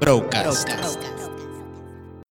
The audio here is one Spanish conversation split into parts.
Brocast.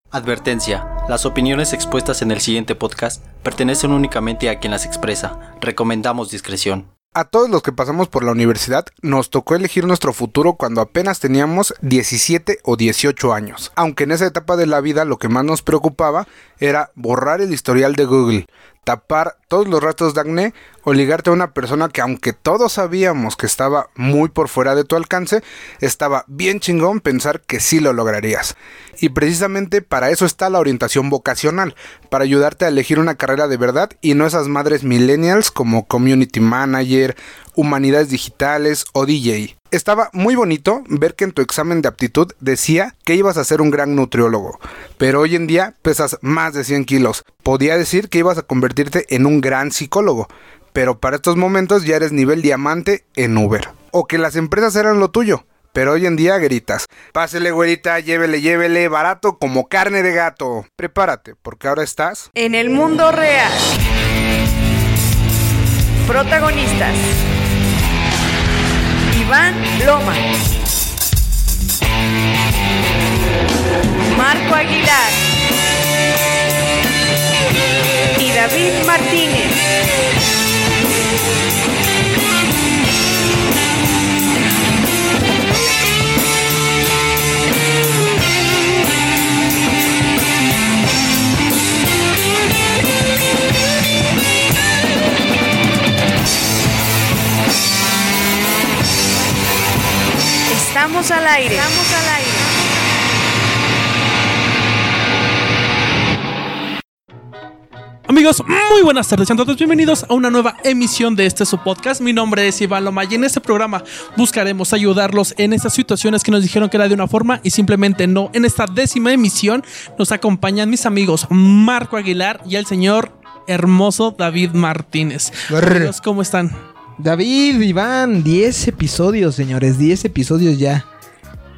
Advertencia. Las opiniones expuestas en el siguiente podcast pertenecen únicamente a quien las expresa. Recomendamos discreción. A todos los que pasamos por la universidad nos tocó elegir nuestro futuro cuando apenas teníamos 17 o 18 años. Aunque en esa etapa de la vida lo que más nos preocupaba era borrar el historial de Google, tapar todos los rastros de acné o ligarte a una persona que aunque todos sabíamos que estaba muy por fuera de tu alcance, estaba bien chingón pensar que sí lo lograrías. Y precisamente para eso está la orientación vocacional, para ayudarte a elegir una carrera de verdad y no esas madres millennials como community manager, humanidades digitales o DJ. Estaba muy bonito ver que en tu examen de aptitud decía que ibas a ser un gran nutriólogo, pero hoy en día pesas más de 100 kilos. Podía decir que ibas a convertirte en un gran psicólogo, pero para estos momentos ya eres nivel diamante en Uber. O que las empresas eran lo tuyo, pero hoy en día gritas. Pásele, güerita, llévele, llévele, barato como carne de gato. Prepárate, porque ahora estás... En el mundo real. Protagonistas. Iván Loma. Marco Aguilar. Y David Martínez. Estamos al aire. Estamos al aire. Amigos, muy buenas tardes, sean todos bienvenidos a una nueva emisión de este su podcast. Mi nombre es Iván Loma y en este programa buscaremos ayudarlos en estas situaciones que nos dijeron que era de una forma y simplemente no. En esta décima emisión nos acompañan mis amigos Marco Aguilar y el señor hermoso David Martínez. Amigos, ¿Cómo están? David, Iván, 10 episodios, señores, 10 episodios ya.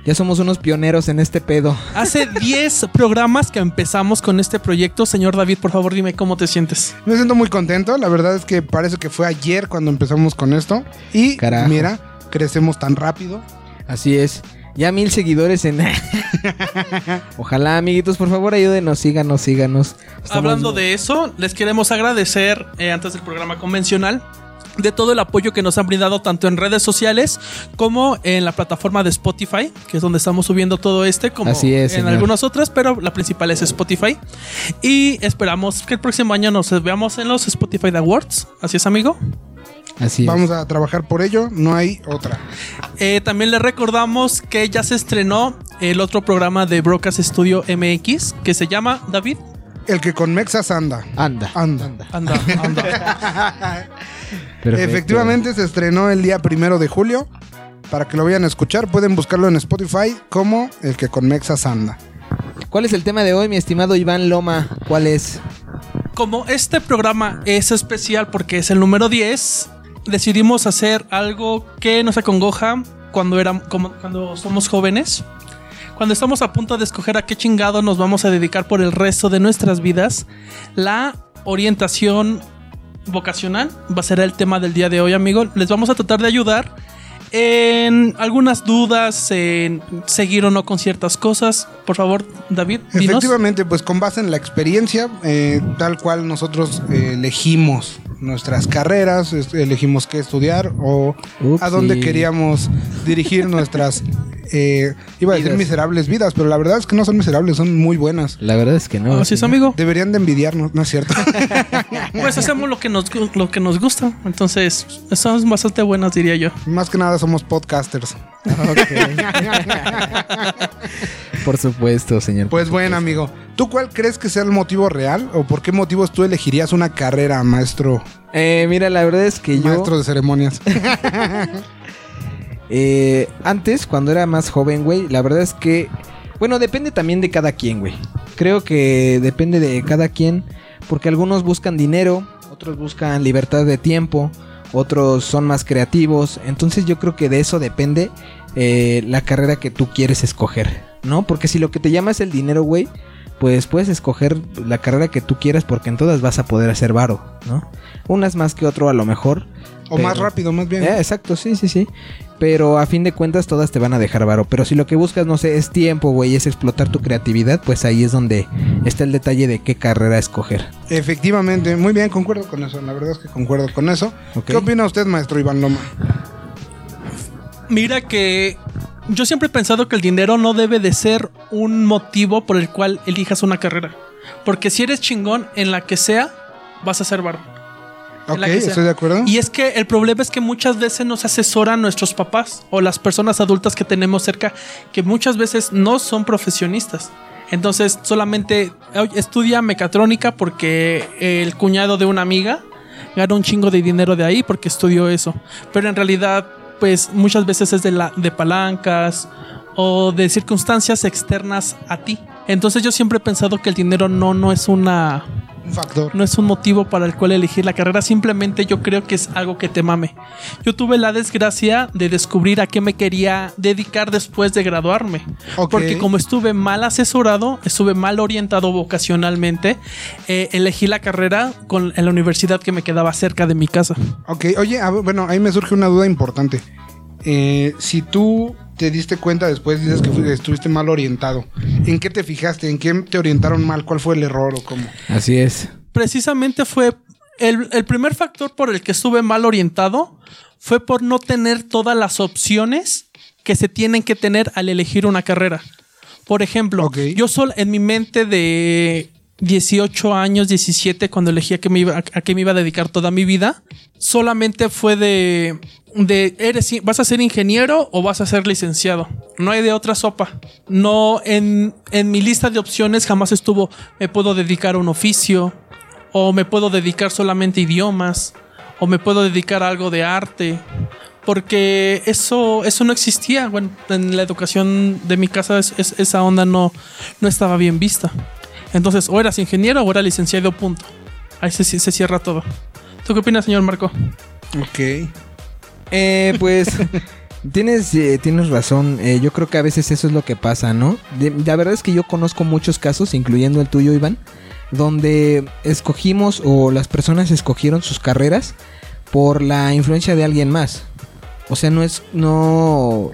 Ya somos unos pioneros en este pedo. Hace 10 programas que empezamos con este proyecto. Señor David, por favor, dime cómo te sientes. Me siento muy contento, la verdad es que parece que fue ayer cuando empezamos con esto. Y Carajo. mira, crecemos tan rápido. Así es. Ya mil seguidores en... Ojalá, amiguitos, por favor, ayúdenos, síganos, síganos. Estamos- Hablando de eso, les queremos agradecer eh, antes del programa convencional de todo el apoyo que nos han brindado tanto en redes sociales como en la plataforma de Spotify, que es donde estamos subiendo todo este, como Así es, en señor. algunas otras, pero la principal es Spotify. Y esperamos que el próximo año nos veamos en los Spotify Awards. Así es, amigo. Así es. Vamos a trabajar por ello, no hay otra. Eh, también les recordamos que ya se estrenó el otro programa de Brocas Studio MX que se llama David. El que con Mexas anda. Anda. Anda. Anda, anda. Perfecto. Efectivamente se estrenó el día primero de julio. Para que lo vayan a escuchar, pueden buscarlo en Spotify como El que con Mexas anda. ¿Cuál es el tema de hoy, mi estimado Iván Loma? ¿Cuál es? Como este programa es especial porque es el número 10, decidimos hacer algo que nos acongoja cuando, como- cuando somos jóvenes. Cuando estamos a punto de escoger a qué chingado nos vamos a dedicar por el resto de nuestras vidas, la orientación vocacional va a ser el tema del día de hoy, amigo. Les vamos a tratar de ayudar en algunas dudas, en seguir o no con ciertas cosas. Por favor, David, dinos. Efectivamente, pues con base en la experiencia, eh, tal cual nosotros eh, elegimos nuestras carreras, elegimos qué estudiar o Upsi. a dónde queríamos dirigir nuestras, eh, iba a decir Vidas. miserables vidas, pero la verdad es que no son miserables, son muy buenas. La verdad es que no. Así es, señor. amigo. Deberían de envidiarnos, ¿no es cierto? Pues hacemos lo que nos, lo que nos gusta. Entonces, son bastante buenas, diría yo. Más que nada somos podcasters. Por supuesto, señor. Pues bueno, amigo, ¿tú cuál crees que sea el motivo real o por qué motivos tú elegirías una carrera, maestro, Eh, mira, la verdad es que yo... maestro de ceremonias? Eh, antes, cuando era más joven, güey, la verdad es que, bueno, depende también de cada quien, güey. Creo que depende de cada quien, porque algunos buscan dinero, otros buscan libertad de tiempo, otros son más creativos. Entonces yo creo que de eso depende eh, la carrera que tú quieres escoger, ¿no? Porque si lo que te llama es el dinero, güey, pues puedes escoger la carrera que tú quieras porque en todas vas a poder hacer varo, ¿no? Unas más que otro a lo mejor. O pero- más rápido, más bien. Eh, exacto, sí, sí, sí. Pero a fin de cuentas todas te van a dejar varo. Pero si lo que buscas, no sé, es tiempo, güey, es explotar tu creatividad, pues ahí es donde está el detalle de qué carrera escoger. Efectivamente, muy bien, concuerdo con eso. La verdad es que concuerdo con eso. ¿Qué opina usted, maestro Iván Loma? Mira que yo siempre he pensado que el dinero no debe de ser un motivo por el cual elijas una carrera. Porque si eres chingón en la que sea, vas a ser varo. En Ok, estoy de acuerdo. Y es que el problema es que muchas veces nos asesoran nuestros papás o las personas adultas que tenemos cerca, que muchas veces no son profesionistas. Entonces solamente "Oye, estudia mecatrónica porque el cuñado de una amiga gana un chingo de dinero de ahí porque estudió eso. Pero en realidad, pues muchas veces es de, la, de palancas o de circunstancias externas a ti. Entonces yo siempre he pensado que el dinero no, no es una Un factor. no es un motivo para el cual elegir la carrera, simplemente yo creo que es algo que te mame. Yo tuve la desgracia de descubrir a qué me quería dedicar después de graduarme. Porque como estuve mal asesorado, estuve mal orientado vocacionalmente, eh, elegí la carrera con, en la universidad que me quedaba cerca de mi casa. Ok, oye, a bueno, ahí me surge una duda importante. Eh, si tú te diste cuenta después, dices que estuviste mal orientado, ¿en qué te fijaste? ¿En qué te orientaron mal? ¿Cuál fue el error o cómo? Así es. precisamente fue el, el primer factor por el que estuve mal orientado fue por no tener todas las opciones que se tienen que tener al elegir una carrera. Por ejemplo, yo solo en mi mente de 18 años, 17, cuando elegí a qué me iba, a, dedicar toda mi vida, solamente fue de, eres, vas a ser ingeniero o vas a ser licenciado. No hay de otra sopa. No, en, en mi lista de opciones jamás estuvo, me puedo dedicar a un oficio, o me puedo dedicar solamente a idiomas, o me puedo dedicar a algo de arte. Porque eso, eso no existía. Bueno, en la educación de mi casa es- es- esa onda no, no estaba bien vista. Entonces, o eras ingeniero o eras licenciado, punto. Ahí se, se cierra todo. ¿Tú qué opinas, señor Marco? Ok. Eh, pues tienes, eh, tienes razón. Eh, yo creo que a veces eso es lo que pasa, ¿no? De- la verdad es que yo conozco muchos casos, incluyendo el tuyo, Iván, donde escogimos o las personas escogieron sus carreras por la influencia de alguien más. O sea, no es, no...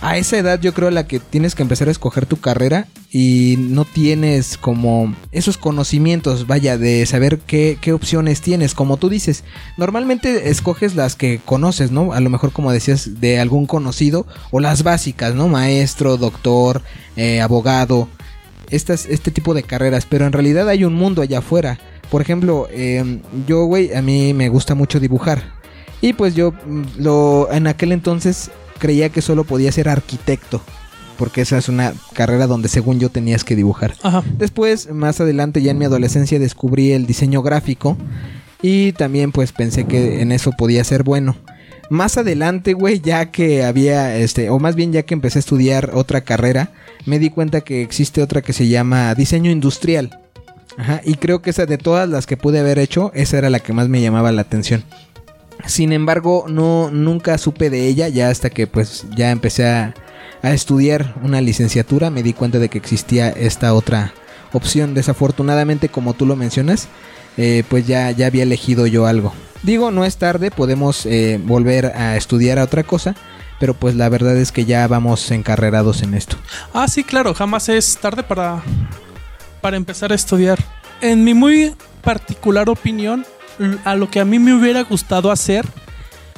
A esa edad yo creo la que tienes que empezar a escoger tu carrera y no tienes como esos conocimientos, vaya, de saber qué, qué opciones tienes. Como tú dices, normalmente escoges las que conoces, ¿no? A lo mejor como decías, de algún conocido o las básicas, ¿no? Maestro, doctor, eh, abogado, estas, este tipo de carreras, pero en realidad hay un mundo allá afuera. Por ejemplo, eh, yo, güey, a mí me gusta mucho dibujar. Y pues yo mm, lo en aquel entonces creía que solo podía ser arquitecto, porque esa es una carrera donde según yo tenías que dibujar. Ajá. Después, más adelante, ya en mi adolescencia descubrí el diseño gráfico y también pues pensé que en eso podía ser bueno. Más adelante, güey, ya que había, este, o más bien ya que empecé a estudiar otra carrera, me di cuenta que existe otra que se llama diseño industrial. Ajá, y creo que esa de todas las que pude haber hecho, esa era la que más me llamaba la atención. Sin embargo, no nunca supe de ella ya hasta que pues ya empecé a, a estudiar una licenciatura, me di cuenta de que existía esta otra opción. Desafortunadamente, como tú lo mencionas, eh, pues ya, ya había elegido yo algo. Digo, no es tarde, podemos eh, volver a estudiar a otra cosa, pero pues la verdad es que ya vamos encarrerados en esto. Ah, sí, claro, jamás es tarde para, para empezar a estudiar. En mi muy particular opinión, a lo que a mí me hubiera gustado hacer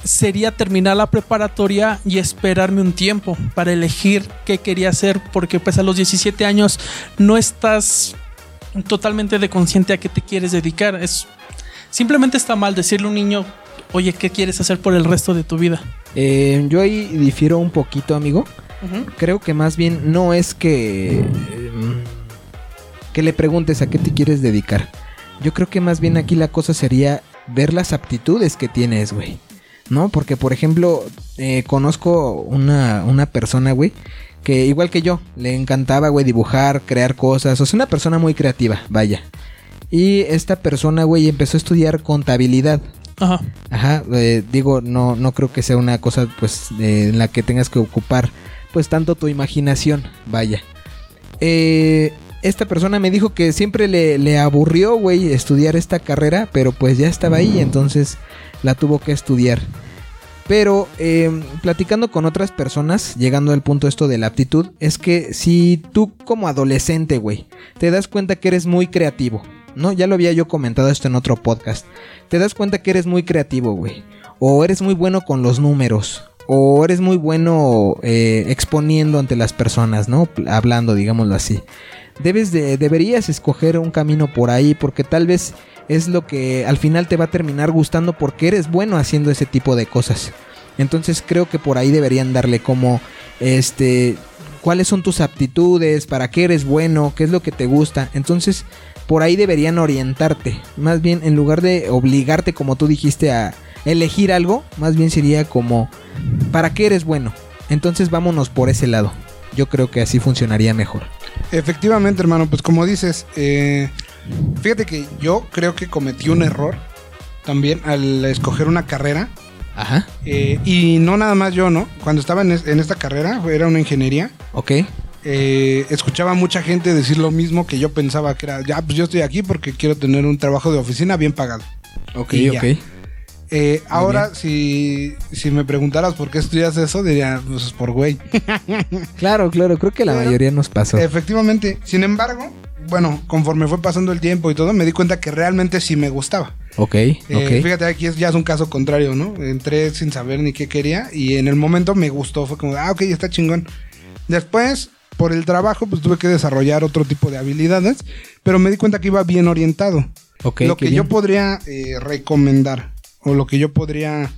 sería terminar la preparatoria y esperarme un tiempo para elegir qué quería hacer, porque pues a los 17 años no estás totalmente de consciente a qué te quieres dedicar. Es simplemente está mal decirle a un niño, oye, ¿qué quieres hacer por el resto de tu vida? Eh, yo ahí difiero un poquito, amigo. Creo que más bien no es que em, que le preguntes a qué te quieres dedicar. Yo creo que más bien aquí la cosa sería ver las aptitudes que tienes, güey. ¿No? Porque, por ejemplo, eh, conozco una, una persona, güey, que igual que yo, le encantaba, güey, dibujar, crear cosas. O sea, una persona muy creativa, vaya. Y esta persona, güey, empezó a estudiar contabilidad. Ajá. Ajá, eh, digo, no, no creo que sea una cosa pues eh, en la que tengas que ocupar pues tanto tu imaginación, vaya. Eh, esta persona me dijo que siempre le, aburrió, güey, estudiar esta carrera, pero pues ya estaba ahí, entonces la tuvo que estudiar. Pero eh, platicando con otras personas, llegando al punto esto de la aptitud, es que si tú como adolescente, güey, te das cuenta que eres muy creativo, ¿no? Ya lo había yo comentado esto en otro podcast. Te das cuenta que eres muy creativo, güey. O eres muy bueno con los números. O eres muy bueno eh, exponiendo ante las personas, ¿no? Hablando, digámoslo así. Debes de, deberías escoger un camino por ahí porque tal vez es lo que al final te va a terminar gustando porque eres bueno haciendo ese tipo de cosas. Entonces creo que por ahí deberían darle como este cuáles son tus aptitudes, para qué eres bueno, qué es lo que te gusta. Entonces por ahí deberían orientarte. Más bien en lugar de obligarte como tú dijiste a elegir algo, más bien sería como para qué eres bueno. Entonces vámonos por ese lado. Yo creo que así funcionaría mejor. Efectivamente, hermano, pues como dices, eh, fíjate que yo creo que cometí un error también al escoger una carrera. Ajá. eh, y no nada más yo, ¿no? Cuando estaba en, es- en esta carrera, era una ingeniería, Ok. eh, escuchaba a mucha gente decir lo mismo que yo pensaba que era, ya, pues yo estoy aquí porque quiero tener un trabajo de oficina bien pagado. Ok, ok. Eh, ahora, si, si me preguntaras por qué estudias eso, diría, pues por güey. Claro, claro, creo que la Pero- mayoría nos pasó. Efectivamente. Sin embargo, bueno, conforme fue pasando el tiempo y todo, me di cuenta que realmente sí me gustaba. Ok, Eh, ok. Fíjate, aquí es, ya es un caso contrario, ¿no? Entré sin saber ni qué quería y en el momento me gustó. Fue como, ah, ok, está chingón. Después, por el trabajo, pues tuve que desarrollar otro tipo de habilidades, pero me di cuenta que iba bien orientado. Ok, lo que yo podría eh, recomendar o lo que yo podría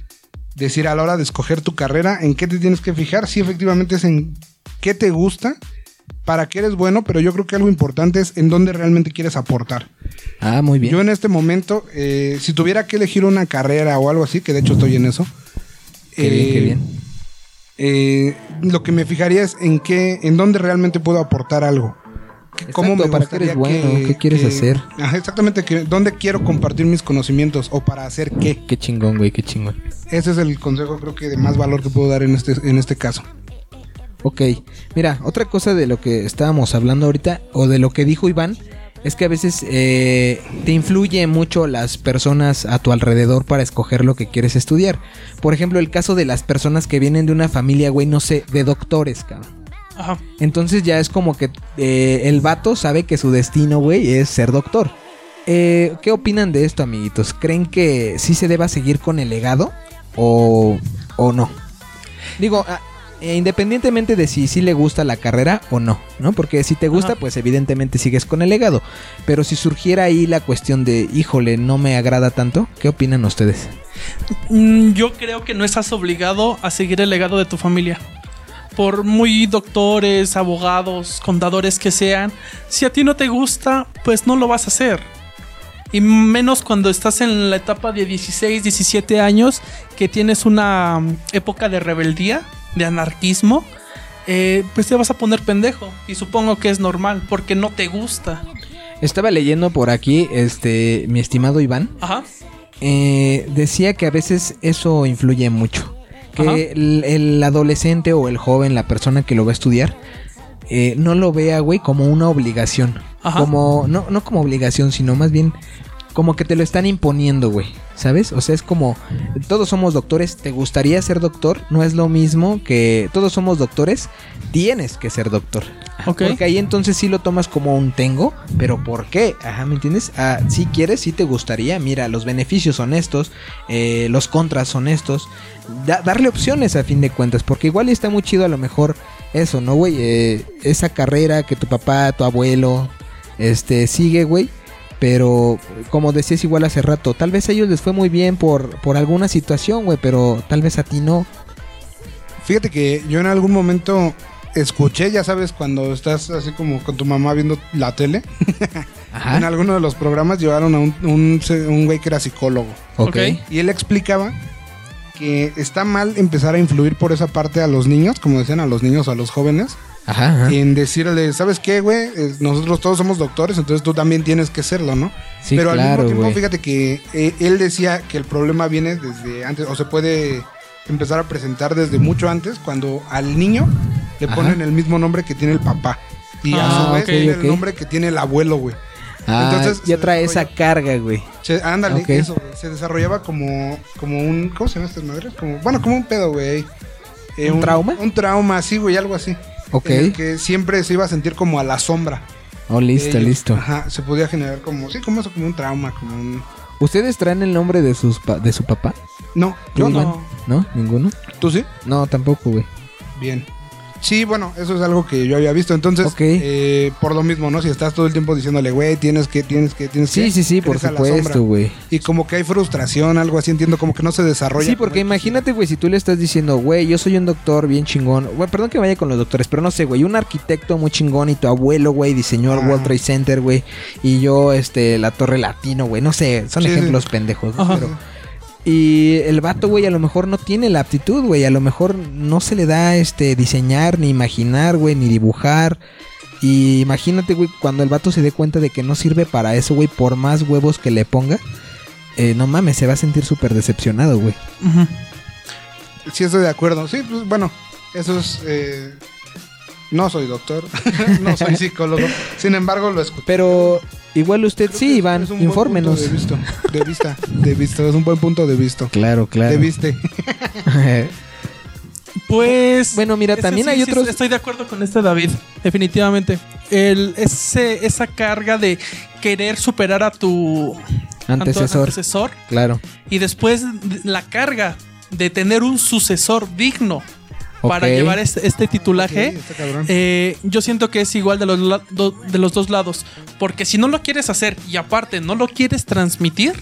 decir a la hora de escoger tu carrera, en qué te tienes que fijar, sí efectivamente es en qué te gusta, para qué eres bueno, pero yo creo que algo importante es en dónde realmente quieres aportar. Ah, muy bien. Yo en este momento, eh, si tuviera que elegir una carrera o algo así, que de hecho estoy en eso, Qué bien, qué eh, bien. eh, lo que me fijaría es en qué, en dónde realmente puedo aportar algo. ¿Qué- Exacto, para qué eres bueno, qué quieres hacer. Ajá, exactamente, que, dónde quiero compartir mis conocimientos o para hacer qué. Qué chingón, güey, qué chingón. Ese es el consejo creo que de más valor que puedo dar en este, en este caso. Ok, mira, otra cosa de lo que estábamos hablando ahorita, o de lo que dijo Iván, es que a veces eh, te influye mucho las personas a tu alrededor para escoger lo que quieres estudiar. Por ejemplo, el caso de las personas que vienen de una familia, güey, no sé, de doctores, cabrón. Ajá. Entonces ya es como que eh, el vato sabe que su destino, güey, es ser doctor. Eh, ¿Qué opinan de esto, amiguitos? ¿Creen que sí se deba seguir con el legado o, o no? Digo, ah, eh, independientemente de si sí le gusta la carrera o no, ¿no? Porque si te gusta, Ajá. pues evidentemente sigues con el legado. Pero si surgiera ahí la cuestión de, híjole, no me agrada tanto, ¿qué opinan ustedes? Mm, Yo creo que no estás obligado a seguir el legado de tu familia. Por muy doctores, abogados, contadores que sean, si a ti no te gusta, pues no lo vas a hacer. Y menos cuando estás en la etapa de 16, 17 años, que tienes una mm, época de rebeldía, de anarquismo, eh, pues te vas a poner pendejo. Y supongo que es normal, porque no te gusta. Estaba leyendo por aquí, este, mi estimado Iván, Ajá. eh, decía que a veces eso influye mucho. Que el, el adolescente o el joven, la persona que lo va a estudiar, eh, no lo vea, güey, como una obligación. Ajá. Como, no, no como obligación, sino más bien como que te lo están imponiendo, güey. ¿Sabes? O sea, es como, todos somos doctores, ¿te gustaría ser doctor? No es lo mismo que todos somos doctores, tienes que ser doctor. Porque ahí entonces sí lo tomas como un tengo, pero ¿por qué? Ajá, ¿me entiendes? Ah, si quieres, si te gustaría, mira, los beneficios son estos, eh, los contras son estos. Da- darle opciones a fin de cuentas, porque igual está muy chido a lo mejor eso, ¿no, güey? Eh, esa carrera que tu papá, tu abuelo, este, sigue, güey. Pero, como decías igual hace rato, tal vez a ellos les fue muy bien por, por alguna situación, güey, pero tal vez a ti no. Fíjate que yo en algún momento escuché, ya sabes, cuando estás así como con tu mamá viendo la tele, en alguno de los programas llevaron a un, un, un güey que era psicólogo. Ok. Ok. Y él explicaba que está mal empezar a influir por esa parte a los niños, como decían, a los niños o a los jóvenes, Ajá. ajá. en decirle, ¿sabes qué, güey? Nosotros todos somos doctores, entonces tú también tienes que serlo, ¿no? Sí, Pero al mismo tiempo, fíjate que eh, él decía que el problema viene desde antes, o se puede empezar a presentar desde mucho antes, cuando al niño le Ajá. ponen el mismo nombre que tiene el papá. Y Ah, a su vez tiene el nombre que tiene el abuelo, güey. Ah, Entonces, ya trae esa carga, güey. Se- ándale, eso, güey. Se desarrollaba como, como un. ¿Cómo se llama estas madres? Como, bueno, como un pedo, güey. Eh, ¿Un trauma? Un trauma, sí, güey, algo así. Ok. En el que siempre se iba a sentir como a la sombra. Oh, listo, ellos. listo. Ajá, se podía generar como, sí, como eso, como un trauma, como un. ¿Ustedes traen el nombre de sus pa- de su papá? No, Yo ¿Tú, no. ¿No? ¿Ninguno? ¿tú sí? No, tampoco, güey. Bien. Sí, bueno, eso es algo que yo había visto. Entonces, eh, por lo mismo, ¿no? Si estás todo el tiempo diciéndole, güey, tienes que, tienes que, tienes que. Sí, sí, sí, por supuesto, güey. Y como que hay frustración, algo así, entiendo, como que no se desarrolla. Sí, porque imagínate, güey, si tú le estás diciendo, güey, yo soy un doctor bien chingón. Güey, perdón que vaya con los doctores, pero no sé, güey, un arquitecto muy chingón y tu abuelo, güey, diseñó el Ah. World Trade Center, güey, y yo, este, la Torre Latino, güey, no sé, son Sí, ejemplos pendejos, ¿no? Ajá. Pero- y el vato, güey, a lo mejor no tiene la aptitud, güey, a lo mejor no se le da, este, diseñar, ni imaginar, güey, ni dibujar. Y imagínate, güey, cuando el vato se dé cuenta de que no sirve para eso, güey, por más huevos que le ponga, eh, no mames, se va a sentir súper decepcionado, güey. Sí, estoy de acuerdo. Sí, pues bueno, eso es. eh, no soy doctor, no soy psicólogo. Sin embargo, lo escuché. Pero igual usted Creo sí, Iván, es un buen infórmenos. punto De vista, de vista, de vista, es un buen punto de vista. Claro, claro. De viste. Pues. Bueno, mira, también sí, hay sí, otros- Estoy de acuerdo con este David, definitivamente. El, ese, esa carga de querer superar a tu a tu Antecesor. antecesor claro. y después la carga de tener un sucesor digno para llevar este, este titulaje. Eh, yo siento que es igual de los, de los dos lados. Porque si no lo quieres hacer y aparte no lo quieres transmitir,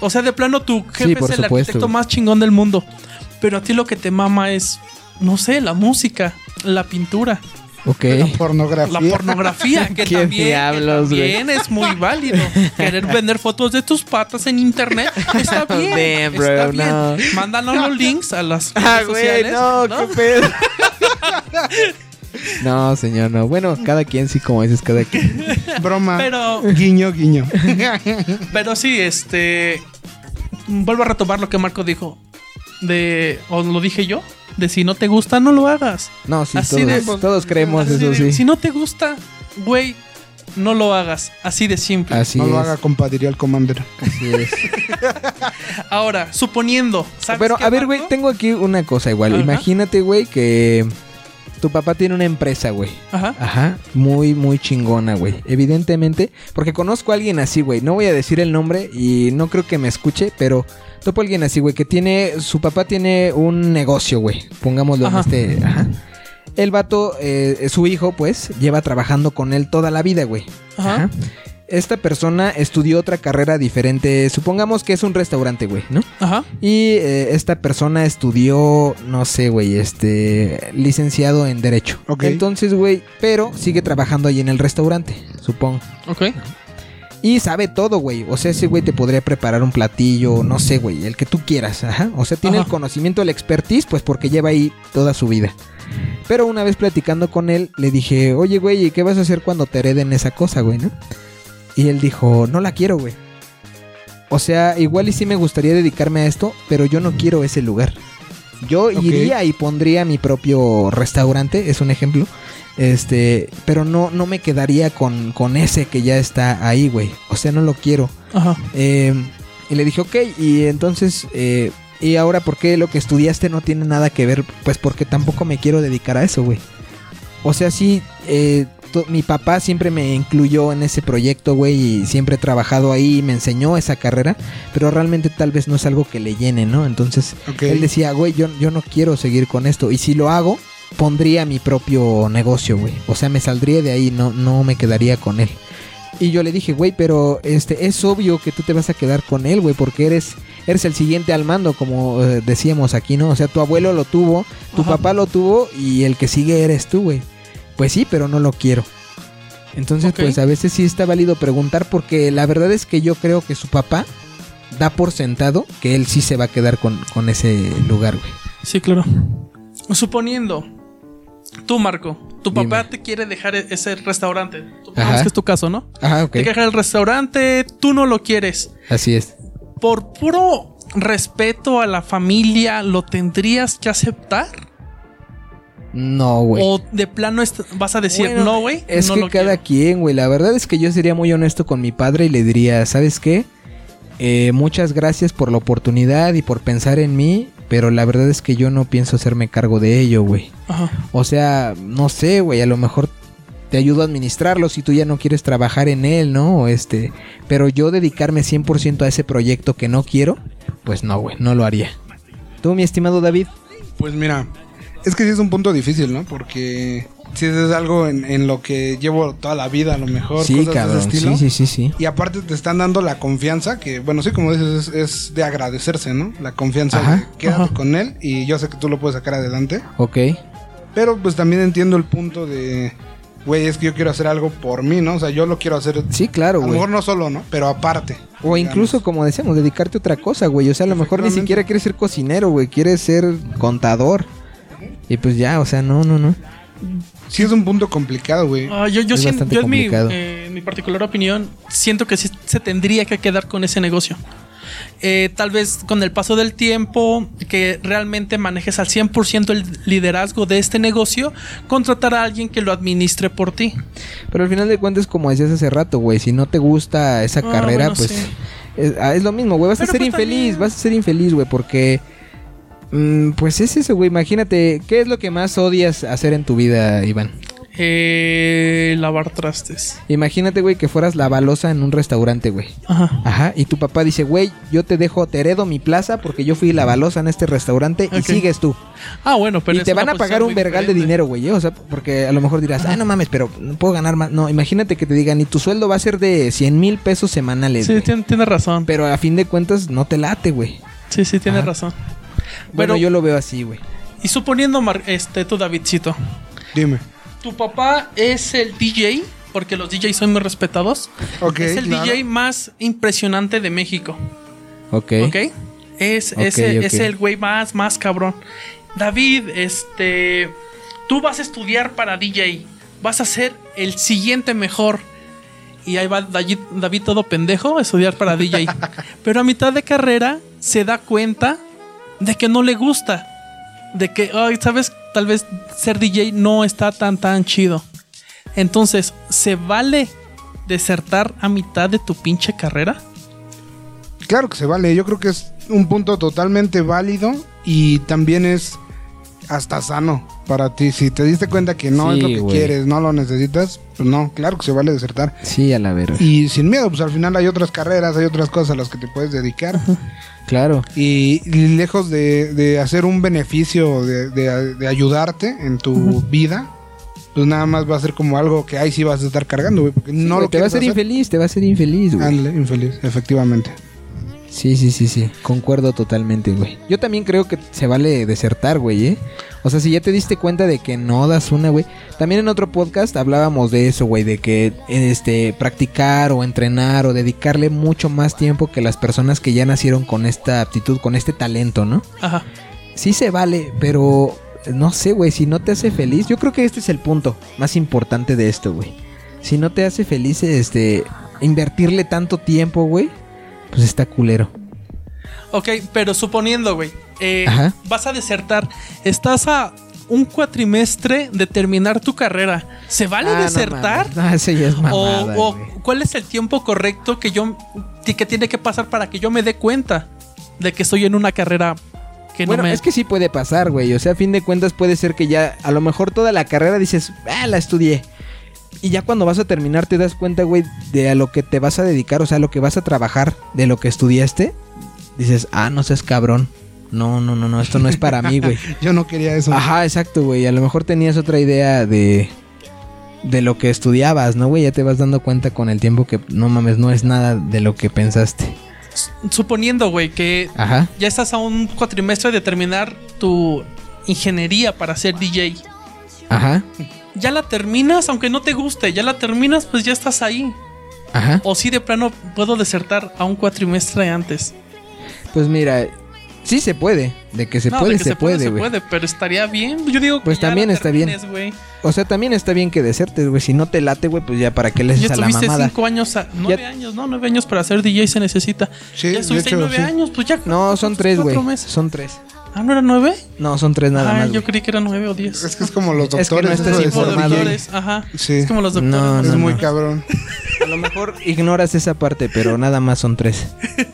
o sea, de plano tu jefe es el supuesto, arquitecto más chingón del mundo. Pero a ti lo que te mama es, no sé, la música, la pintura, Ok. La pornografía. la pornografía, que ¿Qué también, que diablos, güey? también es muy válido. Querer vender fotos de tus patas en internet está bien. Damn, bro, está bien. no. Mándanos los links a las Ah, redes sociales. ¿no? pedo. No, señor, no. Bueno, cada quien sí, como dices, cada quien. Broma. Pero Guiño, guiño. Pero sí, este. Vuelvo a retomar lo que Marco dijo. De. O lo dije yo. De si no te gusta, no lo hagas. No, sí, Así todos, de- todos creemos Así eso, de, sí. Si no te gusta, güey, no lo hagas. Así de simple. Así no es. lo haga, compadre, el commander. Así es. Ahora, suponiendo. ¿sabes Pero, qué, a ver, güey, tengo aquí una cosa igual. Ajá. Imagínate, güey, que tu papá tiene una empresa, güey. Ajá. Ajá, muy, muy chingona, güey. Evidentemente, porque conozco a alguien así, güey. No voy a decir el nombre y no creo que me escuche, pero topo a alguien así, güey, que tiene, su papá tiene un negocio, güey. Pongámoslo Ajá. en este, ajá. El vato, eh, su hijo, pues, lleva trabajando con él toda la vida, güey. Ajá. Ajá. Esta persona estudió otra carrera diferente. Supongamos que es un restaurante, güey, ¿no? Ajá. Y eh, esta persona estudió, no sé, güey, este, licenciado en Derecho. Ok. Entonces, güey, pero sigue trabajando ahí en el restaurante, supongo. Ok. Y sabe todo, güey. O sea, ese güey te podría preparar un platillo, no sé, güey, el que tú quieras. Ajá. O sea, tiene Ajá. el conocimiento, el expertise, pues porque lleva ahí toda su vida. Pero una vez platicando con él, le dije, oye, güey, ¿y qué vas a hacer cuando te hereden esa cosa, güey, no? Y él dijo, no la quiero, güey. O sea, igual y sí me gustaría dedicarme a esto, pero yo no quiero ese lugar. Yo iría y pondría mi propio restaurante, es un ejemplo. Este, pero no, no me quedaría con, con ese que ya está ahí, güey. O sea, no lo quiero. Ajá. Eh, y le dije, ok, y entonces, eh, ¿y ahora por qué lo que estudiaste no tiene nada que ver? Pues porque tampoco me quiero dedicar a eso, güey. O sea, sí, eh, mi papá siempre me incluyó en ese proyecto, güey, y siempre he trabajado ahí, me enseñó esa carrera, pero realmente tal vez no es algo que le llene, ¿no? Entonces, él decía, güey, yo, yo no quiero seguir con esto, y si lo hago, pondría mi propio negocio, güey. O sea, me saldría de ahí, no, no me quedaría con él. Y yo le dije, güey, pero este es obvio que tú te vas a quedar con él, güey, porque eres eres el siguiente al mando, como eh, decíamos aquí, ¿no? O sea, tu abuelo lo tuvo, tu Ajá. papá lo tuvo y el que sigue eres tú, güey. Pues sí, pero no lo quiero. Entonces, pues a veces sí está válido preguntar porque la verdad es que yo creo que su papá da por sentado que él sí se va a quedar con, con ese lugar, güey. Sí, claro. Suponiendo, tú, Marco, tu Dime. papá te quiere dejar e- ese restaurante. Ajá. que es tu caso, ¿no? Ajá, ok. Te quiere dejar el restaurante, tú no lo quieres. Así es. Por puro respeto a la familia, ¿lo tendrías que aceptar? No, güey. O de plano vas a decir, Bueno, no, güey. Es no que lo cada quiero"? quien, güey. La verdad es que yo sería muy honesto con mi padre y le diría, ¿sabes qué? Eh, muchas gracias por la oportunidad y por pensar en mí, pero la verdad es que yo no pienso hacerme cargo de ello, güey. Ajá. O sea, no sé, güey, a lo mejor te ayudo a administrarlo si tú ya no quieres trabajar en él, ¿no? O este, pero yo dedicarme 100% a ese proyecto que no quiero, pues no, güey, no lo haría. Tú, mi estimado David, Pues mira, es que sí es un punto difícil, ¿no? Porque si es algo en, en lo que llevo toda la vida, a lo mejor, sí, cosas de cabrón, ese estilo. sí, sí, sí, sí. Y aparte te están dando la confianza, que bueno, sí, como dices, es, es de agradecerse, ¿no? La confianza Ajá, de quédate ajá. con él y yo sé que tú lo puedes sacar adelante. Ok. Pero pues también entiendo el punto de, güey, es que yo quiero hacer algo por mí, ¿no? O sea, yo lo quiero hacer, Sí, claro, a lo güey. mejor no solo, ¿no? Pero aparte. O incluso, como decíamos, dedicarte a otra cosa, güey. O sea, a lo mejor ni siquiera quieres ser cocinero, güey. Quieres ser contador. Y pues ya, o sea, no, no, no. Sí es un punto complicado, güey. Ah, yo yo, Es siento- bastante yo en mi, complicado. eh, en mi particular opinión, siento que sí se tendría que quedar con ese negocio. Eh, tal vez con el paso del tiempo, que realmente manejes al 100% el liderazgo de este negocio, contratar a alguien que lo administre por ti. Pero al final de cuentas, como decías hace rato, güey, si no te gusta esa Ah, carrera, bueno, pues sí. es, ah, es lo mismo, güey. Vas a Pero ser pues infeliz, vas a ser infeliz, güey, porque... mm, pues es eso, güey. Imagínate, ¿qué es lo que más odias hacer en tu vida, Iván? Eh, lavar trastes. Imagínate, güey, que fueras la balosa en un restaurante, güey. Ajá. Ajá, y tu papá dice, güey, yo te dejo, te heredo mi plaza porque yo fui la balosa en este restaurante y sigues tú. Ah, bueno, pero y te van a pagar un vergal de dinero, güey, ¿eh? o sea, porque a lo mejor dirás, ah, no mames, pero no puedo ganar más. No, imagínate que te digan, y tu sueldo va a ser de 100 mil pesos semanales. Sí, güey. tiene, tiene razón. Pero a fin de cuentas no te late, güey. Sí, sí, tiene Ajá. razón. Bueno, Pero- yo lo veo así, güey. Y suponiendo, Mar- este, tú, Davidcito, Dime. tu papá es el DJ, porque los DJs son muy respetados. Ok, es el claro. DJ más impresionante de México. Ok. ¿Ok? Es, Ok, ok. es el güey más, más cabrón. David, este. Tú vas a estudiar para DJ. Vas a ser el siguiente mejor. Y ahí va David, David todo pendejo a estudiar para DJ. Pero a mitad de carrera se da cuenta de que no le gusta. De que, ay, ¿sabes? Tal vez ser DJ no está tan, tan chido. Entonces, ¿se vale desertar a mitad de tu pinche carrera? Claro que se vale, yo creo que es un punto totalmente válido y también es hasta sano para ti. Si te diste cuenta que no Sí, es lo que quieres, no lo necesitas, pues no, claro que se vale desertar. Sí, a la verga. Y sin miedo, pues al final hay otras carreras, hay otras cosas a las que te puedes dedicar. Claro. Y, y lejos de, de hacer un beneficio, de, de- de ayudarte en tu vida, pues nada más va a ser como algo que ahí sí vas a estar cargando, güey. Porque no lo te va a ser hacer. infeliz, te va a ser infeliz, güey. Infeliz, efectivamente. Sí, sí, sí, sí. Concuerdo totalmente, güey. Yo también creo que se vale desertar, güey, ¿eh? O sea, si ya te diste cuenta de que no das una, güey. También en otro podcast hablábamos de eso, güey, de que este practicar o entrenar o dedicarle mucho más tiempo que las personas que ya nacieron con esta aptitud, con este talento, ¿no? Ajá. Sí se vale, pero no sé, güey, si no te hace feliz, yo creo que este es el punto más importante de esto, güey. Si no te hace feliz, este, invertirle tanto tiempo, güey, pues está culero. Ok, pero suponiendo, güey, eh, vas a desertar, estás a un cuatrimestre de terminar tu carrera. ¿Se vale Ah, desertar? No, eso ya es mamada, o cuál es el tiempo correcto que yo que tiene que pasar para que yo me dé cuenta de que estoy en una carrera que Bueno, no me es que sí puede pasar, güey. O sea, a fin de cuentas puede ser que ya a lo mejor toda la carrera dices, ah, la estudié. Y ya cuando vas a terminar te das cuenta, güey, de a lo que te vas a dedicar, o sea, a lo que vas a trabajar de lo que estudiaste. Dices, ah, no seas cabrón. No, no, no, no, esto no es para mí, güey. Yo no quería eso. Ajá, exacto, güey. A lo mejor tenías otra idea de de lo que estudiabas, ¿no, güey? Ya te vas dando cuenta con el tiempo que no mames, no es nada de lo que pensaste. suponiendo, güey, que Ajá. ya estás a un cuatrimestre de terminar tu ingeniería para ser DJ. Ajá. Ya la terminas, aunque no te guste, ya la terminas, pues ya estás ahí. Ajá. O si de plano puedo desertar a un cuatrimestre antes. Pues mira, sí se puede. De que se No, puede, de que se, puede, se puede, pero estaría bien. Yo digo que Pues ya también la está bien. güey. O sea, también está bien que desertes, güey. Si no te late, güey, pues ya para qué le Ya haces a la estuviste mamada. cinco años, a- nueve Ya- años, no, nueve años para ser DJ se necesita. Sí, ya estuviste hecho, nueve sí. años, pues ya. No, son tres, güey. Son tres. Ah, ¿no era nueve? No, son tres nada ah, más. yo güey. creí que eran nueve o diez. Es que es como los Es que no doctores. ser informado. Doctores, ajá. Sí. Es como los doctores. No, Es muy no. cabrón. A lo mejor ignoras esa parte, pero nada más son tres.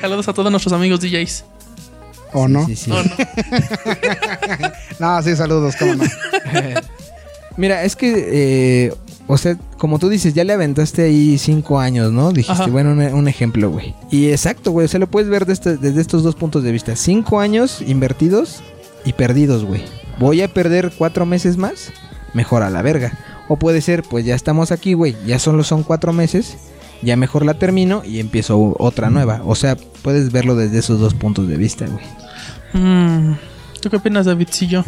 Saludos a todos nuestros amigos DJs. ¿O no? Sí, sí. Oh, no. No, sí, saludos, cómo no. Mira, es que, eh, o sea, como tú dices, ya le aventaste ahí cinco años, ¿no? Dijiste, Ajá. bueno, un, un ejemplo, güey. Y exacto, güey, o sea, lo puedes ver este- desde estos dos puntos de vista. Cinco años invertidos y perdidos, güey. Voy a perder cuatro meses más, mejor a la verga. O puede ser, pues ya estamos aquí, güey, ya solo son cuatro meses, ya mejor la termino y empiezo otra nueva. O sea, puedes verlo desde esos dos puntos de vista, güey. Mm, ¿Tú qué opinas, Davidcillo?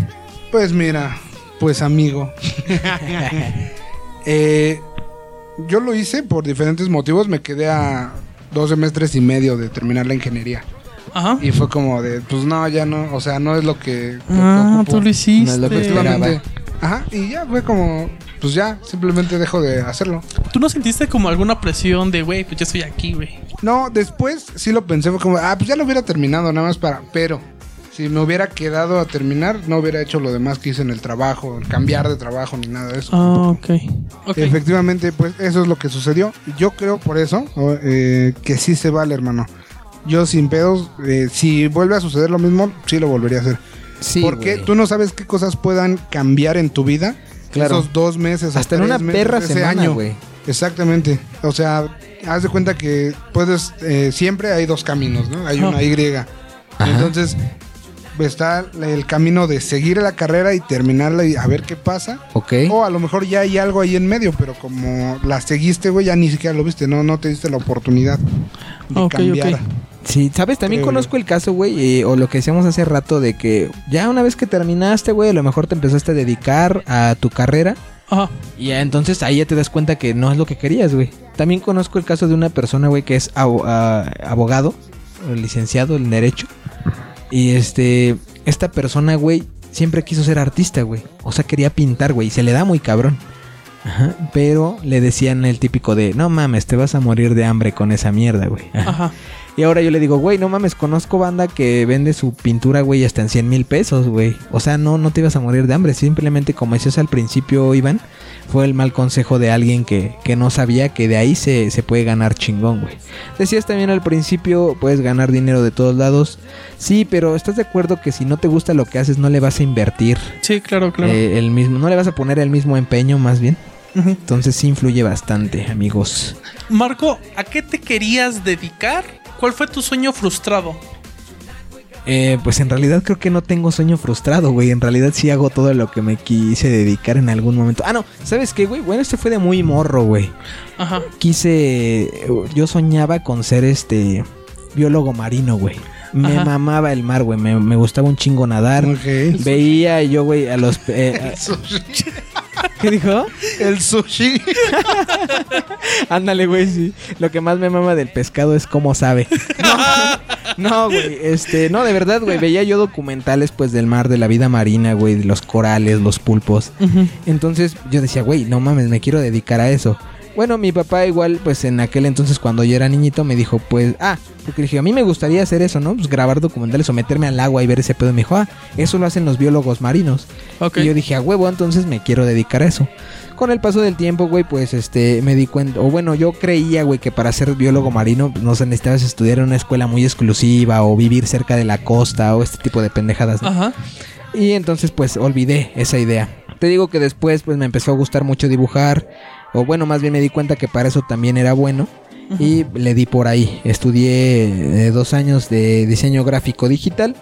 Pues mira, pues amigo. Eh, yo lo hice por diferentes motivos. Me quedé a dos semestres y medio de terminar la ingeniería. Ajá. Y fue como de, pues no, ya no, o sea, no es lo que... Ah, tú lo hiciste. No es lo que Efectivamente. Ajá, y ya fue como, pues ya, simplemente dejo de hacerlo. ¿Tú no sentiste como alguna presión de, güey, pues yo estoy aquí, güey? No, después sí lo pensé, fue como, ah, pues ya lo hubiera terminado, nada más para, pero si me hubiera quedado a terminar, no hubiera hecho lo demás que hice en el trabajo, el cambiar de trabajo ni nada de eso. Ah, ok. Ok. Efectivamente, pues eso es lo que sucedió. Yo creo por eso eh, que sí se vale, hermano. Yo sin pedos, eh, si vuelve a suceder lo mismo, sí lo volvería a hacer. Sí, Porque güey. tú no sabes qué cosas puedan cambiar en tu vida. Claro. Esos dos meses. o Hasta en una meses, perra ese semana, año. güey. Exactamente. O sea, haz de cuenta que puedes, eh, siempre hay dos caminos, ¿no? Hay Ajá. una Y. Entonces, está el camino de seguir la carrera y terminarla y a ver qué pasa. Ok. O a lo mejor ya hay algo ahí en medio, pero como la seguiste, güey, ya ni siquiera lo viste, no, no te diste la oportunidad de Ok, cambiar. ok. Sí, ¿sabes? También Creo conozco el caso, güey, eh, o lo que decíamos hace rato de que ya una vez que terminaste, güey, a lo mejor te empezaste a dedicar a tu carrera Ajá. y entonces ahí ya te das cuenta que no es lo que querías, güey. También conozco el caso de una persona, güey, que es ah, abogado, licenciado en derecho. Y este, esta persona, güey, siempre quiso ser artista, güey. O sea, quería pintar, güey, y se le da muy cabrón. Ajá, pero le decían el típico de, no mames, te vas a morir de hambre con esa mierda, güey. Ajá. Ajá. Y ahora yo le digo, güey, no mames, conozco banda que vende su pintura, güey, hasta en 100 mil pesos, güey. O sea, no, no te ibas a morir de hambre. Simplemente, como decías al principio, Iván, fue el mal consejo de alguien que, que no sabía que de ahí se, se puede ganar chingón, güey. Decías también al principio, puedes ganar dinero de todos lados. Sí, pero ¿estás de acuerdo que si no te gusta lo que haces, no le vas a invertir Sí, claro, claro. eh, el mismo, no le vas a poner el mismo empeño, más bien? Entonces sí influye bastante, amigos. Marco, ¿a qué te querías dedicar? ¿Cuál fue tu sueño frustrado? Eh, pues en realidad creo que no tengo sueño frustrado, güey. En realidad sí hago todo lo que me quise dedicar en algún momento. Ah, no, ¿sabes qué, güey? Bueno, este fue de muy morro, güey. Ajá. Quise. Yo soñaba con ser este. biólogo marino, güey. Me Ajá. mamaba el mar, güey. Me, me gustaba un chingo nadar. Ok. Veía yo, güey, a los. eh, a- ¿Qué dijo? El sushi. Ándale, güey, sí. Lo que más me mama del pescado es cómo sabe. No, no, güey, este, no, de verdad, güey, veía yo documentales, pues, del mar, de la vida marina, güey, de los corales, los pulpos. Entonces, yo decía, güey, no mames, me quiero dedicar a eso. Bueno, mi papá igual, pues, en aquel entonces, cuando yo era niñito, me dijo, pues, ah, porque dije, a mí me gustaría hacer eso, ¿no? Pues, grabar documentales o meterme al agua y ver ese pedo. Y me dijo, ah, eso lo hacen los biólogos marinos. Ok. Y yo dije, a huevo, entonces me quiero dedicar a eso. Con el paso del tiempo, güey, pues este, me di cuenta, o bueno, yo creía, güey, que para ser biólogo marino, pues, no sé, necesitabas estudiar en una escuela muy exclusiva o vivir cerca de la costa o este tipo de pendejadas, ¿no? Ajá. Y entonces, pues, olvidé esa idea. Te digo que después, pues, me empezó a gustar mucho dibujar, o bueno, más bien me di cuenta que para eso también era bueno. Y le di por ahí. Estudié eh, dos años de diseño gráfico digital.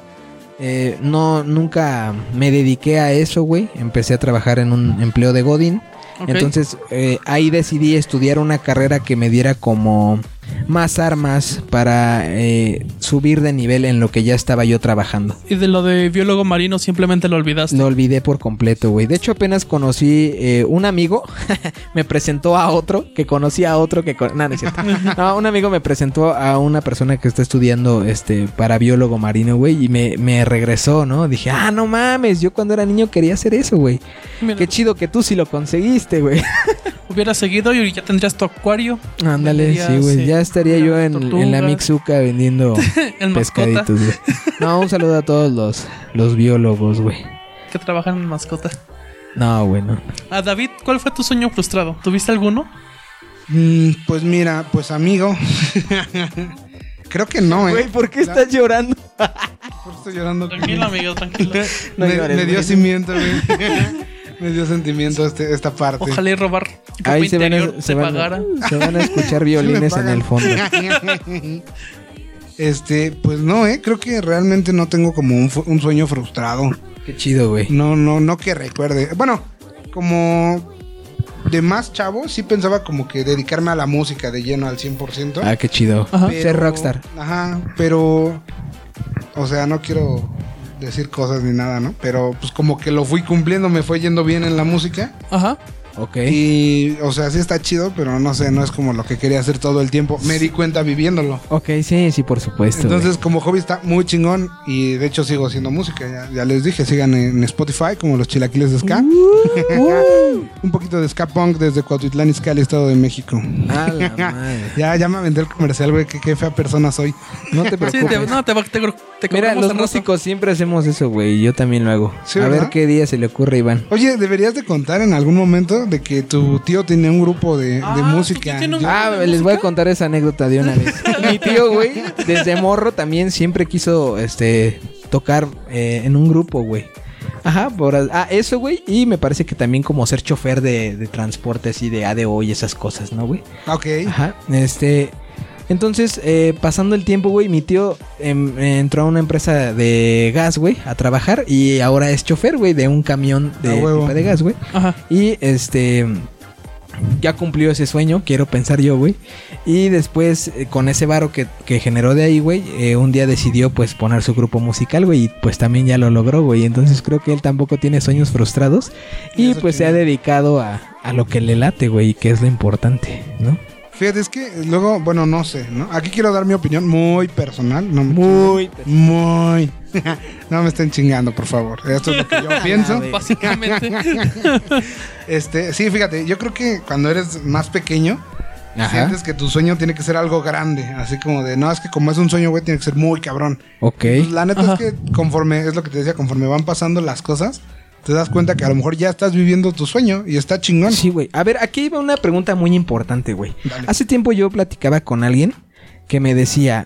Eh, no, nunca me dediqué a eso, güey. Empecé a trabajar en un empleo de Godín. Ok. Entonces eh, ahí decidí estudiar una carrera que me diera como más armas para eh, subir de nivel en lo que ya estaba yo trabajando. Y de lo de biólogo marino simplemente lo olvidaste. Lo olvidé por completo, güey. De hecho, apenas conocí eh, un amigo. me presentó a otro que conocía a otro que... Con... No, no es cierto. No, un amigo me presentó a una persona que está estudiando este para biólogo marino, güey. Y me, me regresó, ¿no? Dije, ah, no mames. Yo cuando era niño quería hacer eso, güey. Qué chido que tú sí lo conseguiste, güey. hubieras seguido y ya tendrías tu acuario. Ándale, sí, güey. eh, Ya estaría yo en, la Mixuca vendiendo pescaditos, güey. No, un saludo a todos los, los biólogos, güey. que trabajan en mascota. No, güey, no. Ah, David, ¿cuál fue tu sueño frustrado? ¿Tuviste alguno? Mm, pues mira, pues amigo. Creo que no, ¿eh? ¿por qué estás llorando? ¿Por qué estoy llorando? Tranquilo, amigo, tranquilo. No me, llores, me dio güey. cimiento, güey. Me dio sentimiento este- esta parte. Ojalá y robar Ahí se van, a, se, van, pagara. a- se van a escuchar violines en el fondo. este, pues no, ¿eh? Creo que realmente no tengo como un, sueño frustrado. Qué chido, güey. No, no, no que recuerde. Bueno, como de más chavo, sí pensaba como que dedicarme a la música de lleno al 100%. Ah, qué chido. Ajá. pero- Ser rockstar. Ajá, pero. O sea, no quiero decir cosas ni nada, ¿no? Pero pues como que lo fui cumpliendo, me fue yendo bien en la música. Ajá. Ok. Y, o sea, sí está chido, pero no sé, no es como lo que quería hacer todo el tiempo. Me di cuenta viviéndolo. Ok, sí, sí, por supuesto. Entonces, como hobby está muy chingón y de hecho sigo haciendo música. Ya, ya les dije, sigan en Spotify como los chilaquiles de ska. Un poquito de ska punk desde Cuautitlán Izcalli, Estado de México. güey. A la madre. Ya, ya me aventé el comercial, güey. Qué, qué fea persona soy. No te Sí, preocupes. te, no, te, te, te Mira, los rato. músicos siempre hacemos eso, güey. Yo también lo hago. Sí, a ver qué día se le ocurre, Iván. Oye, deberías de contar en algún momento de que tu tío tenía un grupo de, de Ah, ¿tu música. Ah, de les voy a contar esa anécdota de una vez. Mi tío, güey, desde morro también siempre quiso este tocar eh, en un grupo, güey. Ajá, por ah, eso, güey. Y me parece que también como ser chofer de, de transporte así de ADO y esas cosas, ¿no, güey? Ok. Ajá, este. Entonces, eh, pasando el tiempo, güey, mi tío em, entró a una empresa de gas, güey, a trabajar y ahora es chofer, güey, de un camión de, pipa gas, güey. Ajá. Y este. Ya cumplió ese sueño, quiero pensar yo, güey. Y después, eh, con ese varo que, que generó de ahí, güey, eh, un día decidió, pues, poner su grupo musical, güey. Y pues también ya lo logró, güey. Entonces creo que él tampoco tiene sueños frustrados. Y pues se ha dedicado a, a lo que le late, güey, y que es lo importante, ¿no? Fíjate, es que luego, bueno, no sé, ¿no? Aquí quiero dar mi opinión muy personal. No me Muy chinguen. Muy. no me estén chingando, por favor. Esto es lo que yo pienso. Básicamente. Este, sí, fíjate, yo creo que cuando eres más pequeño, Ajá. sientes que tu sueño tiene que ser algo grande. Así como de, no, es que como es un sueño, güey, tiene que ser muy cabrón. Ok. Pues, la neta Ajá. es que conforme, es lo que te decía, conforme van pasando las cosas, te das cuenta que a lo mejor ya estás viviendo tu sueño y está chingón. Sí, güey. A ver, aquí va una pregunta muy importante, güey. Hace tiempo yo platicaba con alguien que me decía,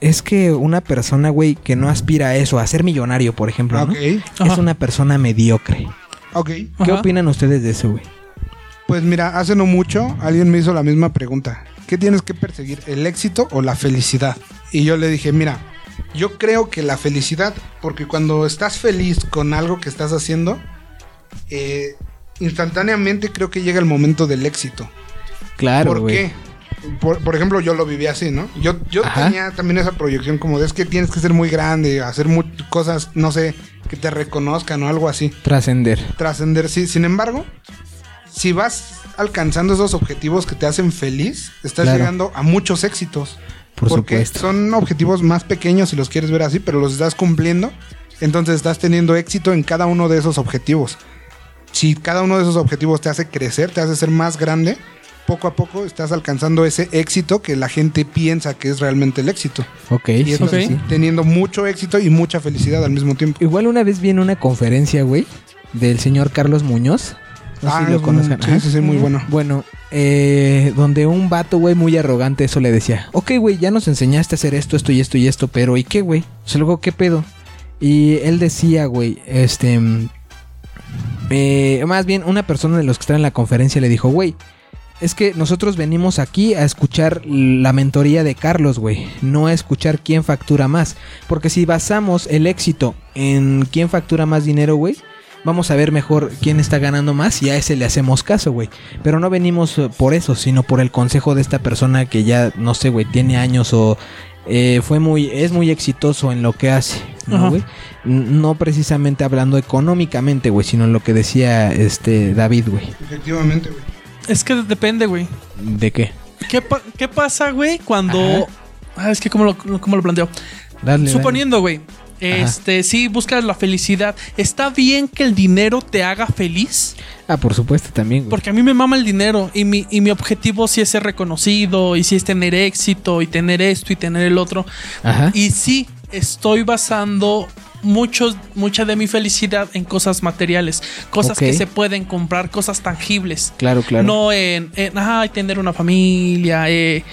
es que una persona, güey, que no aspira a eso, a ser millonario, por ejemplo, es una persona mediocre. ok. ¿Qué Ajá. opinan ustedes de eso, güey? Pues mira, hace no mucho alguien me hizo la misma pregunta. ¿Qué tienes que perseguir, el éxito o la felicidad? Y yo le dije, mira, yo creo que la felicidad, porque cuando estás feliz con algo que estás haciendo, eh, instantáneamente creo que llega el momento del éxito. Claro, ¿Por qué? Por, por ejemplo, yo lo viví así, ¿no? Yo, yo Ajá. tenía también esa proyección como de es que tienes que ser muy grande, hacer mu- cosas, no sé, que te reconozcan o algo así Trascender. trascender. Sí, sin embargo, si vas alcanzando esos objetivos que te hacen feliz, estás Claro. llegando a muchos éxitos. Por porque supuesto. son objetivos más pequeños si los quieres ver así, pero los estás cumpliendo. Entonces estás teniendo éxito en cada uno de esos objetivos. Si cada uno de esos objetivos te hace crecer, te hace ser más grande, poco a poco estás alcanzando ese éxito que la gente piensa que es realmente el éxito. Ok, Y sí, estás Ok. sí. teniendo mucho éxito y mucha felicidad al mismo tiempo. Igual una vez vi en una conferencia, güey, del señor Carlos Muñoz. No sé Ah, si lo conozcan. Sí, sí, sí, muy bueno. Bueno, eh, donde un vato, güey, muy arrogante, eso le decía, ok, güey, ya nos enseñaste a hacer esto, esto y esto y esto, pero ¿y qué, güey? O sea, luego, ¿qué pedo? Y él decía, güey, este... eh, más bien, una persona de los que estaba en la conferencia le dijo, güey, es que nosotros venimos aquí a escuchar la mentoría de Carlos, güey, no a escuchar quién factura más. Porque si basamos el éxito en quién factura más dinero, güey, vamos a ver mejor quién está ganando más y a ese le hacemos caso, güey. Pero no venimos eh, por eso, sino por el consejo de esta persona que ya, no sé, güey, tiene años o eh, fue muy, es muy exitoso en lo que hace, ¿no, güey? No precisamente hablando económicamente, güey, sino en lo que decía este David, güey. Efectivamente, güey. Es que depende, güey. ¿De qué? ¿Qué, pa- qué pasa, güey, cuando... Ajá. Ah, es que cómo lo, cómo lo planteo. Dale, Suponiendo, güey, Este, sí, buscas la felicidad. ¿Está bien que el dinero te haga feliz? Ah, por supuesto también, güey. Porque a mí me mama el dinero y mi, y mi objetivo sí es ser reconocido y sí es tener éxito y tener esto y tener el otro. Ajá. Y sí, estoy basando muchos, mucha de mi felicidad en cosas materiales, cosas que se pueden comprar, cosas tangibles. Claro, claro. No en, en, ay, tener una familia, eh,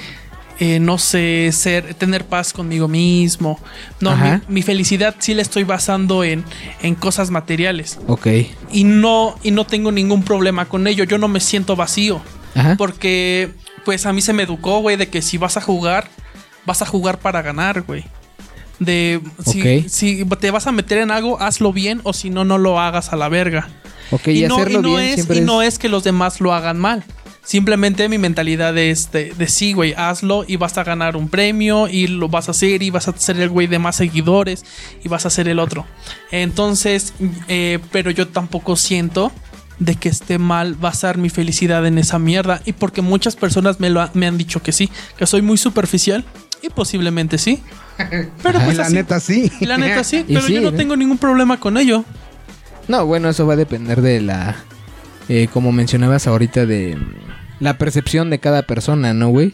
eh, no sé, ser, tener paz conmigo mismo. No, mi, mi felicidad sí la estoy basando en, en cosas materiales. Ok. Y no, y no tengo ningún problema con ello. Yo no me siento vacío. Ajá. Porque, pues a mí se me educó, güey, de que si vas a jugar, vas a jugar para ganar, güey. De si, si te vas a meter en algo, hazlo bien, o si no, no lo hagas a la verga. Ok, y, no, y no bien es, y no es que los demás lo hagan mal. Simplemente mi mentalidad es de, de sí, güey, hazlo y vas a ganar un premio y lo vas a hacer y vas a ser el güey de más seguidores y vas a ser el otro. Entonces, eh, pero yo tampoco siento de que esté mal basar mi felicidad en esa mierda y porque muchas personas me, lo ha- me han dicho que sí, que soy muy superficial y posiblemente sí. Pero pues la así- neta sí. la neta sí, pero sí, yo no ¿eh? tengo ningún problema con ello. No, bueno, eso va a depender de la... eh, como mencionabas ahorita, de la percepción de cada persona, ¿no, güey?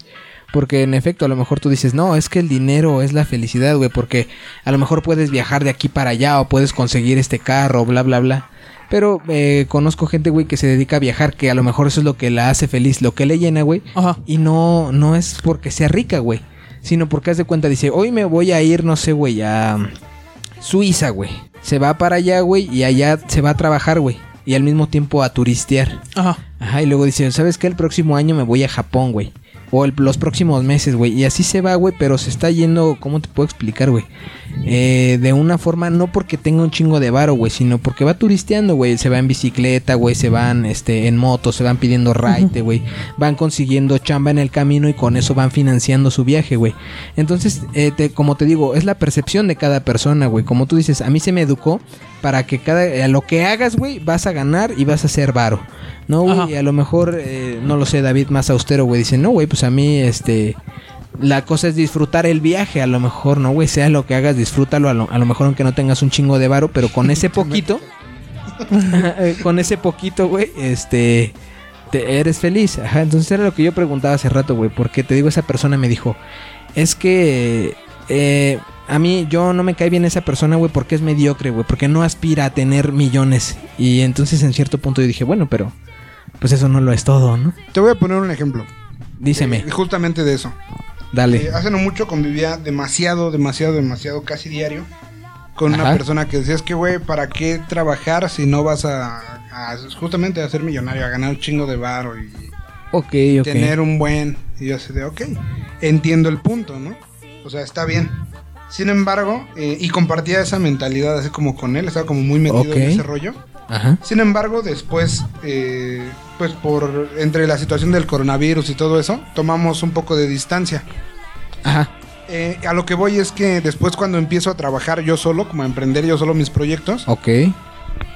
Porque en efecto, a lo mejor tú dices, no, es que el dinero es la felicidad, güey, porque a lo mejor puedes viajar de aquí para allá o puedes conseguir este carro, bla, bla, bla. Pero eh, conozco gente, güey, que se dedica a viajar, que a lo mejor eso es lo que la hace feliz, lo que le llena, güey. Ajá. Y no, no es porque sea rica, güey. Sino porque haz de cuenta, dice, hoy me voy a ir, no sé, güey, a Suiza, güey. Se va para allá, güey, y allá se va a trabajar, güey. Y al mismo tiempo a turistear. Ajá. Ajá, y luego dice, ¿sabes qué? El próximo año me voy a Japón, güey. O el- los próximos meses, güey. Y así se va, güey, pero se está yendo, ¿cómo te puedo explicar, güey? Eh, de una forma, no porque tenga un chingo de varo, güey, sino porque va turisteando, güey. Se va en bicicleta, güey, se van este, en moto, se van pidiendo raite, güey. Van consiguiendo chamba en el camino y con eso van financiando su viaje, güey. Entonces, eh, te- como te digo, es la percepción de cada persona, güey. Como tú dices, a mí se me educó para que cada, a lo que hagas, güey, vas a ganar y vas a ser varo. No, güey, a lo mejor, eh, no lo sé, David más austero, güey, dice, no, güey, pues a mí, este, la cosa es disfrutar el viaje, a lo mejor, no, güey, sea lo que hagas, disfrútalo, a lo, a lo mejor aunque no tengas un chingo de varo, pero con ese poquito, con ese poquito, güey, este, te, eres feliz. Ajá, entonces era lo que yo preguntaba hace rato, güey, porque te digo, esa persona me dijo, es que, eh, a mí, yo no me cae bien esa persona, güey, porque es mediocre, güey, porque no aspira a tener millones. Y entonces en cierto punto yo dije, bueno, pero, pues eso no lo es todo, ¿no? Te voy a poner un ejemplo. Díseme, eh, justamente de eso. Dale. Eh, hace no mucho convivía demasiado, demasiado, demasiado, casi diario con una persona que decía, es que, güey, ¿para qué trabajar si no vas a, a justamente a ser millonario, a ganar un chingo de varo y tener un buen... Y yo así de, ok, entiendo el punto, ¿no? O sea, está bien. Sin embargo, eh, y compartía esa mentalidad así como con él, estaba como muy metido en ese rollo. Ajá. Sin embargo, después, eh, pues por entre la situación del coronavirus y todo eso, tomamos un poco de distancia. Ajá. Eh, a lo que voy es que después cuando empiezo a trabajar yo solo, como a emprender yo solo mis proyectos, Ok.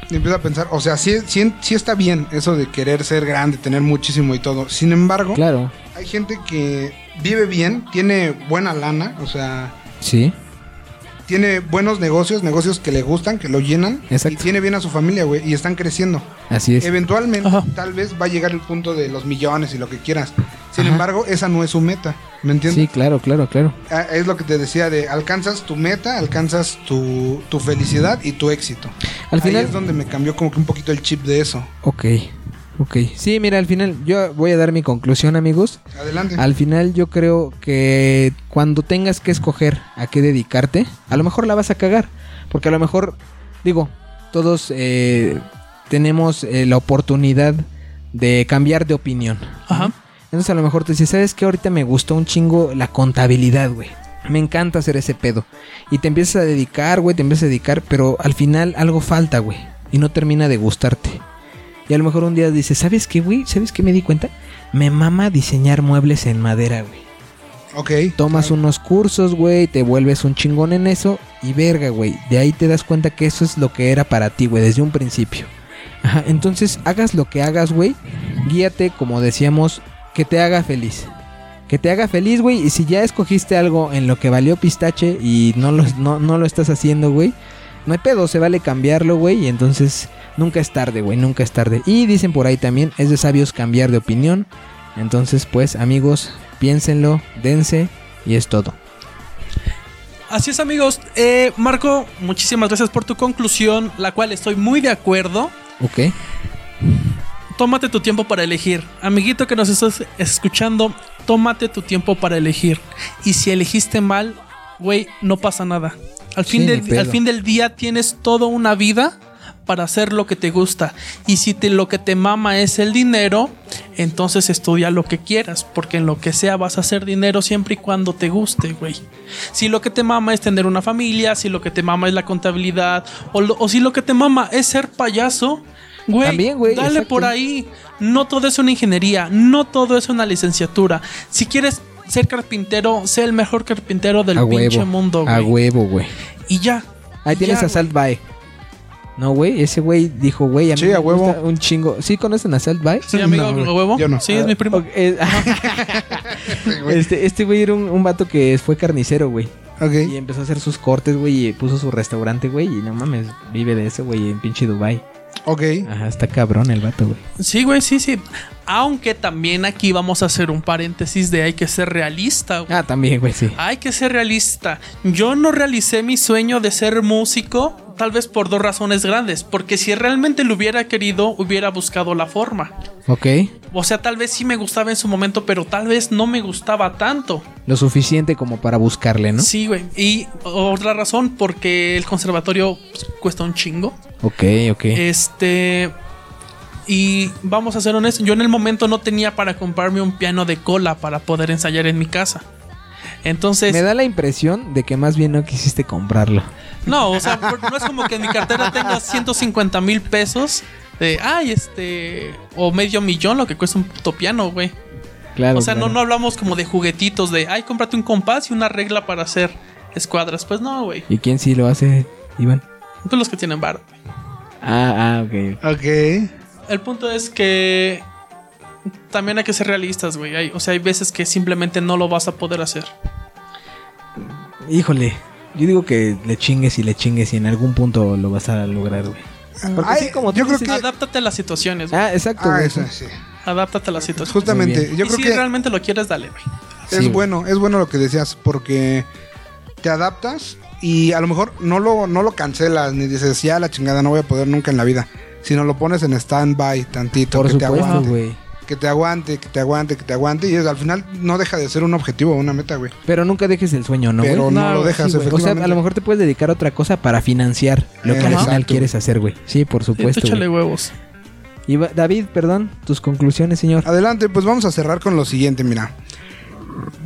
empiezo a pensar, o sea, sí, sí, sí está bien eso de querer ser grande, tener muchísimo y todo. Sin embargo, Claro. hay gente que vive bien, tiene buena lana, o sea, Sí. Tiene buenos negocios, negocios que le gustan, que lo llenan, Exacto. y tiene bien a su familia, güey, y están creciendo. Así es. Eventualmente, Ajá. tal vez va a llegar el punto de los millones y lo que quieras. Sin Ajá. embargo, esa no es su meta, ¿me entiendes? Sí, claro, claro, claro. Ah, Es lo que te decía de alcanzas tu meta, alcanzas tu, tu felicidad y tu éxito. Al Ahí final- es donde me cambió como que un poquito el chip de eso. Ok. Ok. Sí, mira, al final yo voy a dar mi conclusión, amigos. Adelante. Al final yo creo que cuando tengas que escoger a qué dedicarte, a lo mejor la vas a cagar. Porque a lo mejor, digo, todos eh, tenemos eh, la oportunidad de cambiar de opinión. Ajá. Entonces a lo mejor te dices, ¿sabes qué? Ahorita me gustó un chingo la contabilidad, güey. Me encanta hacer ese pedo. Y te empiezas a dedicar, güey, te empiezas a dedicar, pero al final algo falta, güey. Y no termina de gustarte. Y a lo mejor un día dices, ¿sabes qué, güey? ¿Sabes qué me di cuenta? Me mama diseñar muebles en madera, güey. ok. Tomas unos cursos, güey, te vuelves un chingón en eso y verga, güey. De ahí te das cuenta que eso es lo que era para ti, güey, desde un principio. Ajá, entonces hagas lo que hagas, güey. Guíate, como decíamos, que te haga feliz. que te haga feliz, güey. Y si ya escogiste algo en lo que valió pistache y no lo, no, no lo estás haciendo, güey, no hay pedo, se vale cambiarlo, güey. Y entonces nunca es tarde, güey, nunca es tarde. Y dicen por ahí también, es de sabios cambiar de opinión. Entonces, pues, amigos, piénsenlo, dense y es todo. Así es, amigos. Eh, Marco, muchísimas gracias por tu conclusión, la cual estoy muy de acuerdo. Ok. Tómate tu tiempo para elegir. Amiguito que nos estás escuchando, tómate tu tiempo para elegir. Y si elegiste mal, güey, no pasa nada. Al fin, Sí, del, al fin del día tienes toda una vida para hacer lo que te gusta. Y si te, lo que te mama es el dinero, entonces estudia lo que quieras. Porque en lo que sea vas a hacer dinero siempre y cuando te guste, güey. Si lo que te mama es tener una familia, si lo que te mama es la contabilidad, o, lo- o si lo que te mama es ser payaso, güey, También, güey, dale exacto. por ahí. No todo es una ingeniería, no todo es una licenciatura. Si quieres ser carpintero, sé el mejor carpintero del a pinche huevo. mundo, a güey. huevo, güey. Y ya. Ahí Y tienes ya, a Salt Bae. No, güey, ese güey dijo, güey, a mí Sí, me a huevo. gusta un chingo. ¿Sí conocen a Salt Bae? Sí, amigo, No, güey. ¿a huevo? Yo no. Sí, es mi primo. Ok, eh, este, este güey era un, un vato que fue carnicero, güey. Y Ok. empezó a hacer sus cortes, güey, y puso su restaurante, güey, y no mames, vive de eso, güey, en pinche Dubai. Ok. Ajá, está cabrón el vato, güey. Sí, güey, sí, sí. Aunque también aquí vamos a hacer un paréntesis de hay que ser realista, güey. Ah, también, güey, sí. Hay que ser realista. Yo no realicé mi sueño de ser músico, tal vez por dos razones grandes. Porque si realmente lo hubiera querido, hubiera buscado la forma. Ok. O sea, tal vez sí me gustaba en su momento, pero tal vez no me gustaba tanto. Lo suficiente como para buscarle, ¿no? Sí, güey. Y otra razón, porque el conservatorio pues, cuesta un chingo. Ok, ok. Este. Y vamos a ser honestos, yo en el momento no tenía para comprarme un piano de cola para poder ensayar en mi casa. Entonces, Me da la impresión de que más bien no quisiste comprarlo. no, o sea, no es como que en mi cartera tenga 150 mil pesos de, ay, este, o medio millón lo que cuesta un puto piano, güey. Claro. O sea, no, claro. no hablamos como de juguetitos de, ay, cómprate un compás y una regla para hacer escuadras. Pues no, güey. ¿Y quién sí lo hace, Iván? Pues los que tienen bar. Ah, ah, ok. Ok. El punto es que también hay que ser realistas, güey. Hay- O sea, hay veces que simplemente no lo vas a poder hacer. Híjole. Yo digo que le chingues y le chingues y en algún punto lo vas a lograr, güey. Porque Ay, sí, como tú yo creo dices- que. Adáptate a las situaciones, güey. Ah, exacto, Ah, güey. eso sí. Adáptate a las situaciones. Justamente. Yo y creo si que realmente lo quieres, dale, güey. es Sí, bueno, es bueno lo que decías, porque te adaptas y a lo mejor no lo, no lo cancelas ni dices, ya la chingada, no voy a poder nunca en la vida. Sino lo pones en stand-by tantito, Por que te aguante. güey. Que te aguante, que te aguante, que te aguante. Y es, al final no deja de ser un objetivo, una meta, güey. Pero nunca dejes el sueño, ¿no, güey? Pero no, No, lo dejas, sí. O sea, efectivamente. a lo mejor te puedes dedicar a otra cosa para financiar lo que al final quieres hacer, güey. Sí, por supuesto. échale güey. huevos. Y David, perdón, tus conclusiones, señor. Adelante, pues vamos a cerrar con lo siguiente, mira.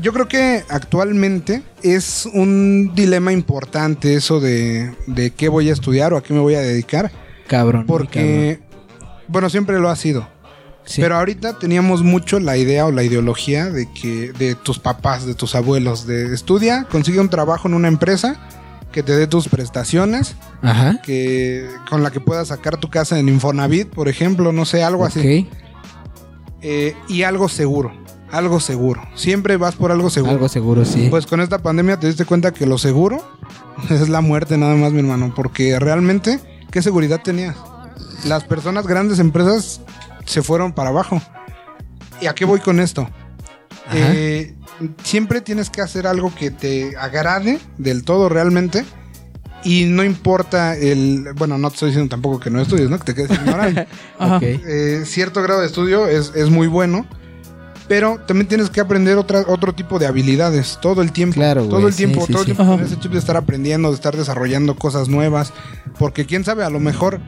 Yo creo que actualmente es un dilema importante eso de, de qué voy a estudiar o a qué me voy a dedicar. Cabrón. Porque, bueno, siempre lo ha sido. Sí. Pero ahorita teníamos mucho la idea o la ideología de que de tus papás, de tus abuelos, de estudia, consigue un trabajo en una empresa que te dé tus prestaciones, Ajá. que con la que puedas sacar tu casa en Infonavit, por ejemplo, no sé, algo así. Eh, y algo seguro, algo seguro. Siempre vas por algo seguro. Algo seguro, sí. Pues con esta pandemia te diste cuenta que lo seguro es la muerte nada más, mi hermano, porque realmente, ¿qué seguridad tenías? Las personas, grandes empresas, se fueron para abajo. ¿Y a qué voy con esto? Eh, siempre tienes que hacer algo que te agrade del todo realmente. Y no importa el... Bueno, no te estoy diciendo tampoco que no estudies, ¿no? Que te quedes ignorante. Ajá. Ok. Eh, cierto grado de estudio es, es muy bueno, pero también tienes que aprender otra, otro tipo de habilidades todo el tiempo. Claro, todo el tiempo, sí, sí, todo el sí. tiempo tener ese chip de estar aprendiendo, de estar desarrollando cosas nuevas, porque quién sabe, a lo mejor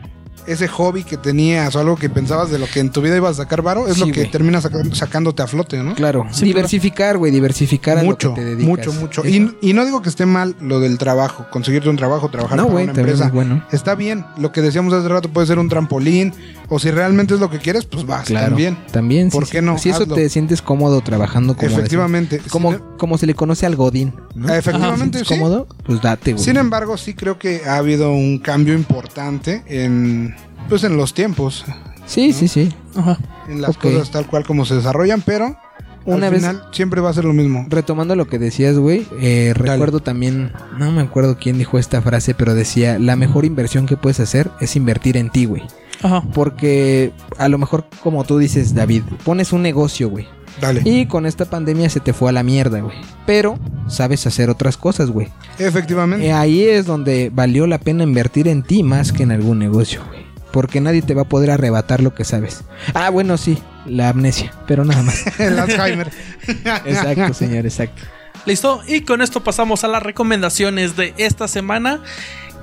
ese hobby que tenías o algo que pensabas de lo que en tu vida ibas a sacar varo es Sí, lo que güey. termina saca- sacándote a flote, ¿no? Claro. Sí, diversificar, güey, diversificar a Mucho, lo que te dedicas. mucho, mucho. Y, y no digo que esté mal lo del trabajo, conseguirte un trabajo, trabajar No, para una empresa. es bueno. Está bien, lo que decíamos hace rato puede ser un trampolín, o si realmente es lo que quieres, pues vas, Claro. también. También. ¿Por sí, qué sí. no? Si eso Hazlo. te sientes cómodo trabajando como Efectivamente. Como, Sin- como se le conoce al Godín. ¿no? Efectivamente, ¿Te sientes sí. cómodo? Pues date, güey. Sin embargo, sí creo que ha habido un cambio importante en, pues, en los tiempos, Sí, sí, sí. Ajá. en las cosas tal cual como se desarrollan, pero Una Al vez, final siempre va a ser lo mismo. retomando lo que decías, güey, eh, recuerdo también, no me acuerdo quién dijo esta frase, pero decía, la mejor inversión que puedes hacer es invertir en ti, güey. Ajá. Porque a lo mejor, como tú dices, David, pones un negocio, güey. Dale. Y con esta pandemia se te fue a la mierda, güey. Pero sabes hacer otras cosas, güey. Efectivamente. Eh, ahí es donde valió la pena invertir en ti más que en algún negocio, güey. Porque nadie te va a poder arrebatar lo que sabes. Ah, bueno, sí, la amnesia, pero nada más. El Alzheimer. exacto, señor, exacto. Listo. Y con esto pasamos a las recomendaciones de esta semana.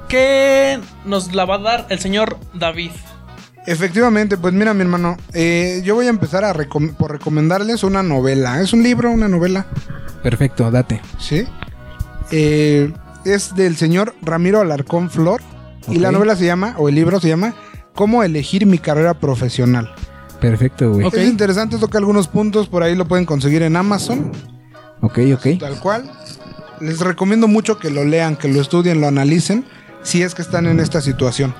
Que nos la va a dar el señor David. Efectivamente, pues mira mi hermano, eh, yo voy a empezar a recom- por recomendarles una novela. Es un libro, una novela, Perfecto, date. ¿sí? Eh, es del señor Ramiro Alarcón Flor. Y la novela se llama, o el libro se llama, Cómo elegir mi carrera profesional. Perfecto, güey. Ok. Es interesante, toca algunos puntos, por ahí lo pueden conseguir en Amazon, Ok, ok. tal cual. Les recomiendo mucho que lo lean, que lo estudien, lo analicen, si es que están en esta situación.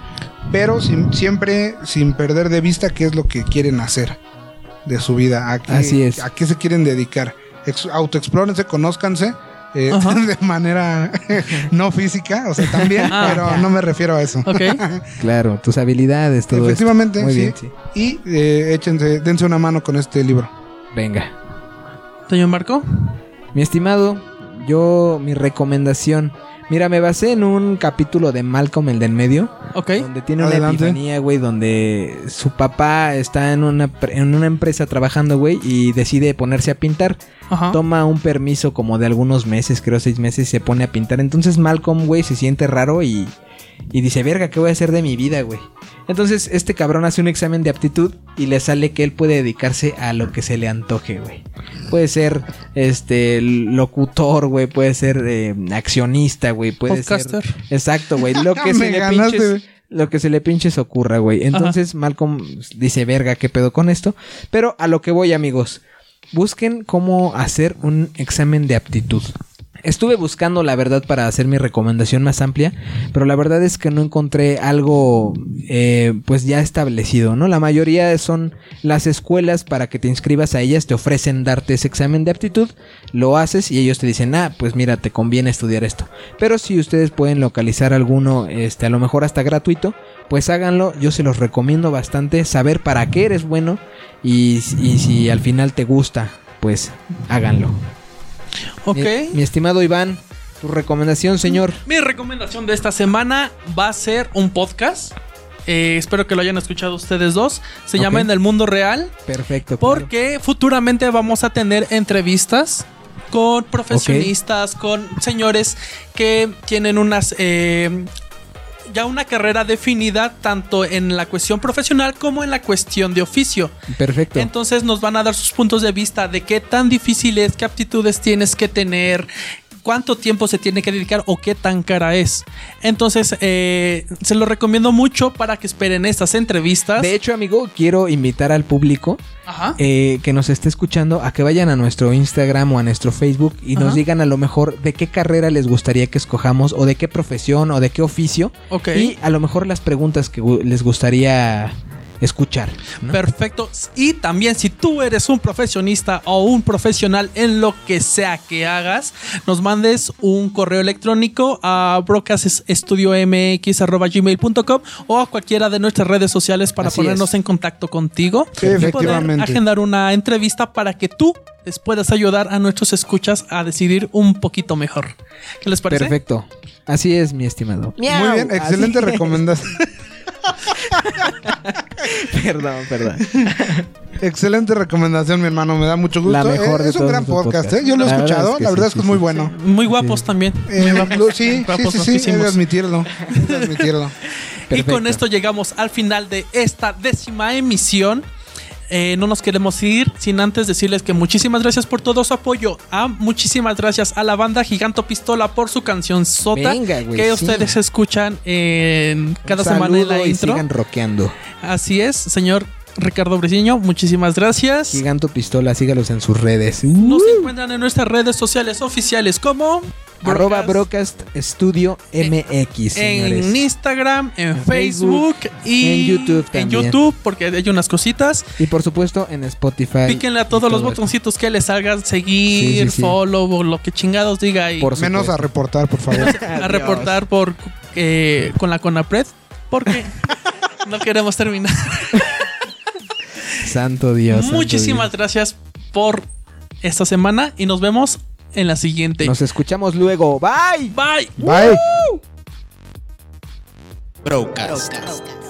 Pero sin- siempre sin perder de vista qué es lo que quieren hacer de su vida, a qué, Así es. a qué se quieren dedicar. Ex- autoexplórense, conózcanse. Eh, de manera no física, o sea, también, Ah, pero no me refiero a eso. Ok. Claro, tus habilidades, todo Efectivamente, esto. Muy sí. bien, sí. Y eh, échense, dense una mano con este libro. Venga. Señor Marco. Mi estimado, yo, mi recomendación. Mira, me basé en un capítulo de Malcolm, el del medio, Ok. donde tiene una epifanía, güey, donde su papá está en una, en una empresa trabajando, güey, y decide ponerse a pintar. Ajá. Toma un permiso como de algunos meses, creo seis meses, y se pone a pintar. Entonces Malcolm, güey, se siente raro y, y dice, verga, ¿qué voy a hacer de mi vida, güey? Entonces este cabrón hace un examen de aptitud y le sale que él puede dedicarse a lo que se le antoje, güey. Puede ser, este, locutor, güey, puede ser eh, accionista, güey, puede Podcaster. ser... Exacto, güey, lo que se le ganaste, pinches... güey. Lo que se le pinches ocurra, güey. Entonces Malcolm dice, verga, ¿qué pedo con esto? Pero a lo que voy, amigos. Busquen cómo hacer un examen de aptitud. Estuve buscando la verdad para hacer mi recomendación más amplia, pero la verdad es que no encontré algo eh, pues ya establecido, ¿no? La mayoría son las escuelas para que te inscribas a ellas, te ofrecen darte ese examen de aptitud, lo haces y ellos te dicen, ah, pues mira, te conviene estudiar esto. Pero si ustedes pueden localizar alguno, este, a lo mejor hasta gratuito, pues háganlo, yo se los recomiendo bastante, saber para qué eres bueno y, y si al final te gusta, pues háganlo. Ok. Mi, mi estimado Iván, tu recomendación, señor. Mi recomendación de esta semana va a ser un podcast. Eh, espero que lo hayan escuchado ustedes dos. Se llama. En el Mundo Real. Perfecto. claro. Porque futuramente vamos a tener entrevistas con profesionistas, con señores que tienen unas eh, ya una carrera definida tanto en la cuestión profesional como en la cuestión de oficio. Perfecto. Entonces nos van a dar sus puntos de vista de qué tan difícil es, qué aptitudes tienes que tener, cuánto tiempo se tiene que dedicar o qué tan cara es. Entonces eh, se lo recomiendo mucho para que esperen estas entrevistas. de hecho, amigo, quiero invitar al público Ajá. eh, que nos esté escuchando a que vayan a nuestro Instagram o a nuestro Facebook y nos digan a lo mejor de qué carrera les gustaría que escojamos o de qué profesión o de qué oficio. Y a lo mejor las preguntas que les gustaría escuchar. ¿no? Perfecto. Y también si tú eres un profesionista o un profesional en lo que sea que hagas, nos mandes un correo electrónico a broadcaststudiomx.gmail.com o a cualquiera de nuestras redes sociales para Así ponernos es. en contacto contigo Sí, y poder efectivamente. agendar una entrevista para que tú les puedas ayudar a nuestros escuchas a decidir un poquito mejor. ¿Qué les parece? Perfecto. Así es, mi estimado. Muy bien, excelente recomendación. perdón, perdón. excelente recomendación, mi hermano. Me da mucho gusto. La mejor Eh, de es un todos gran podcast, podcasts. ¿eh? Yo lo he La verdad escuchado. es que la sí, verdad es sí, que es muy sí, bueno. Muy guapos también. Eh, Muy guapos. lo- sí, sí, Guapos sí, he de admitirlo. he de admitirlo. Y con esto llegamos al final de esta décima emisión. Eh, no nos queremos ir sin antes decirles que muchísimas gracias por todo su apoyo. Ah, muchísimas gracias a la banda Giganto Pistola por su canción Sota Venga, que sí. ustedes escuchan en cada Un semana en la saludo y intro. sigan rockeando. Así es, señor Ricardo Briceño, muchísimas gracias. Giganto Pistola, sígalos en sus redes. Nos encuentran en nuestras redes sociales oficiales como Arroba Broadcast Studio MX, señores. En Instagram, en, En Facebook, Facebook, y en YouTube En también. YouTube, porque hay unas cositas. Y por supuesto en Spotify. Píquenle a todos los todo botoncitos que les salgan, seguir, Sí, sí, sí. follow, o lo que chingados diga y Por Menos a reportar, por favor. a reportar por eh, con la Conapred, porque no queremos terminar. Santo Dios. santo Muchísimas Dios. gracias por esta semana y nos vemos en la siguiente. Nos escuchamos luego. Bye. Bye. Bye. Broadcast.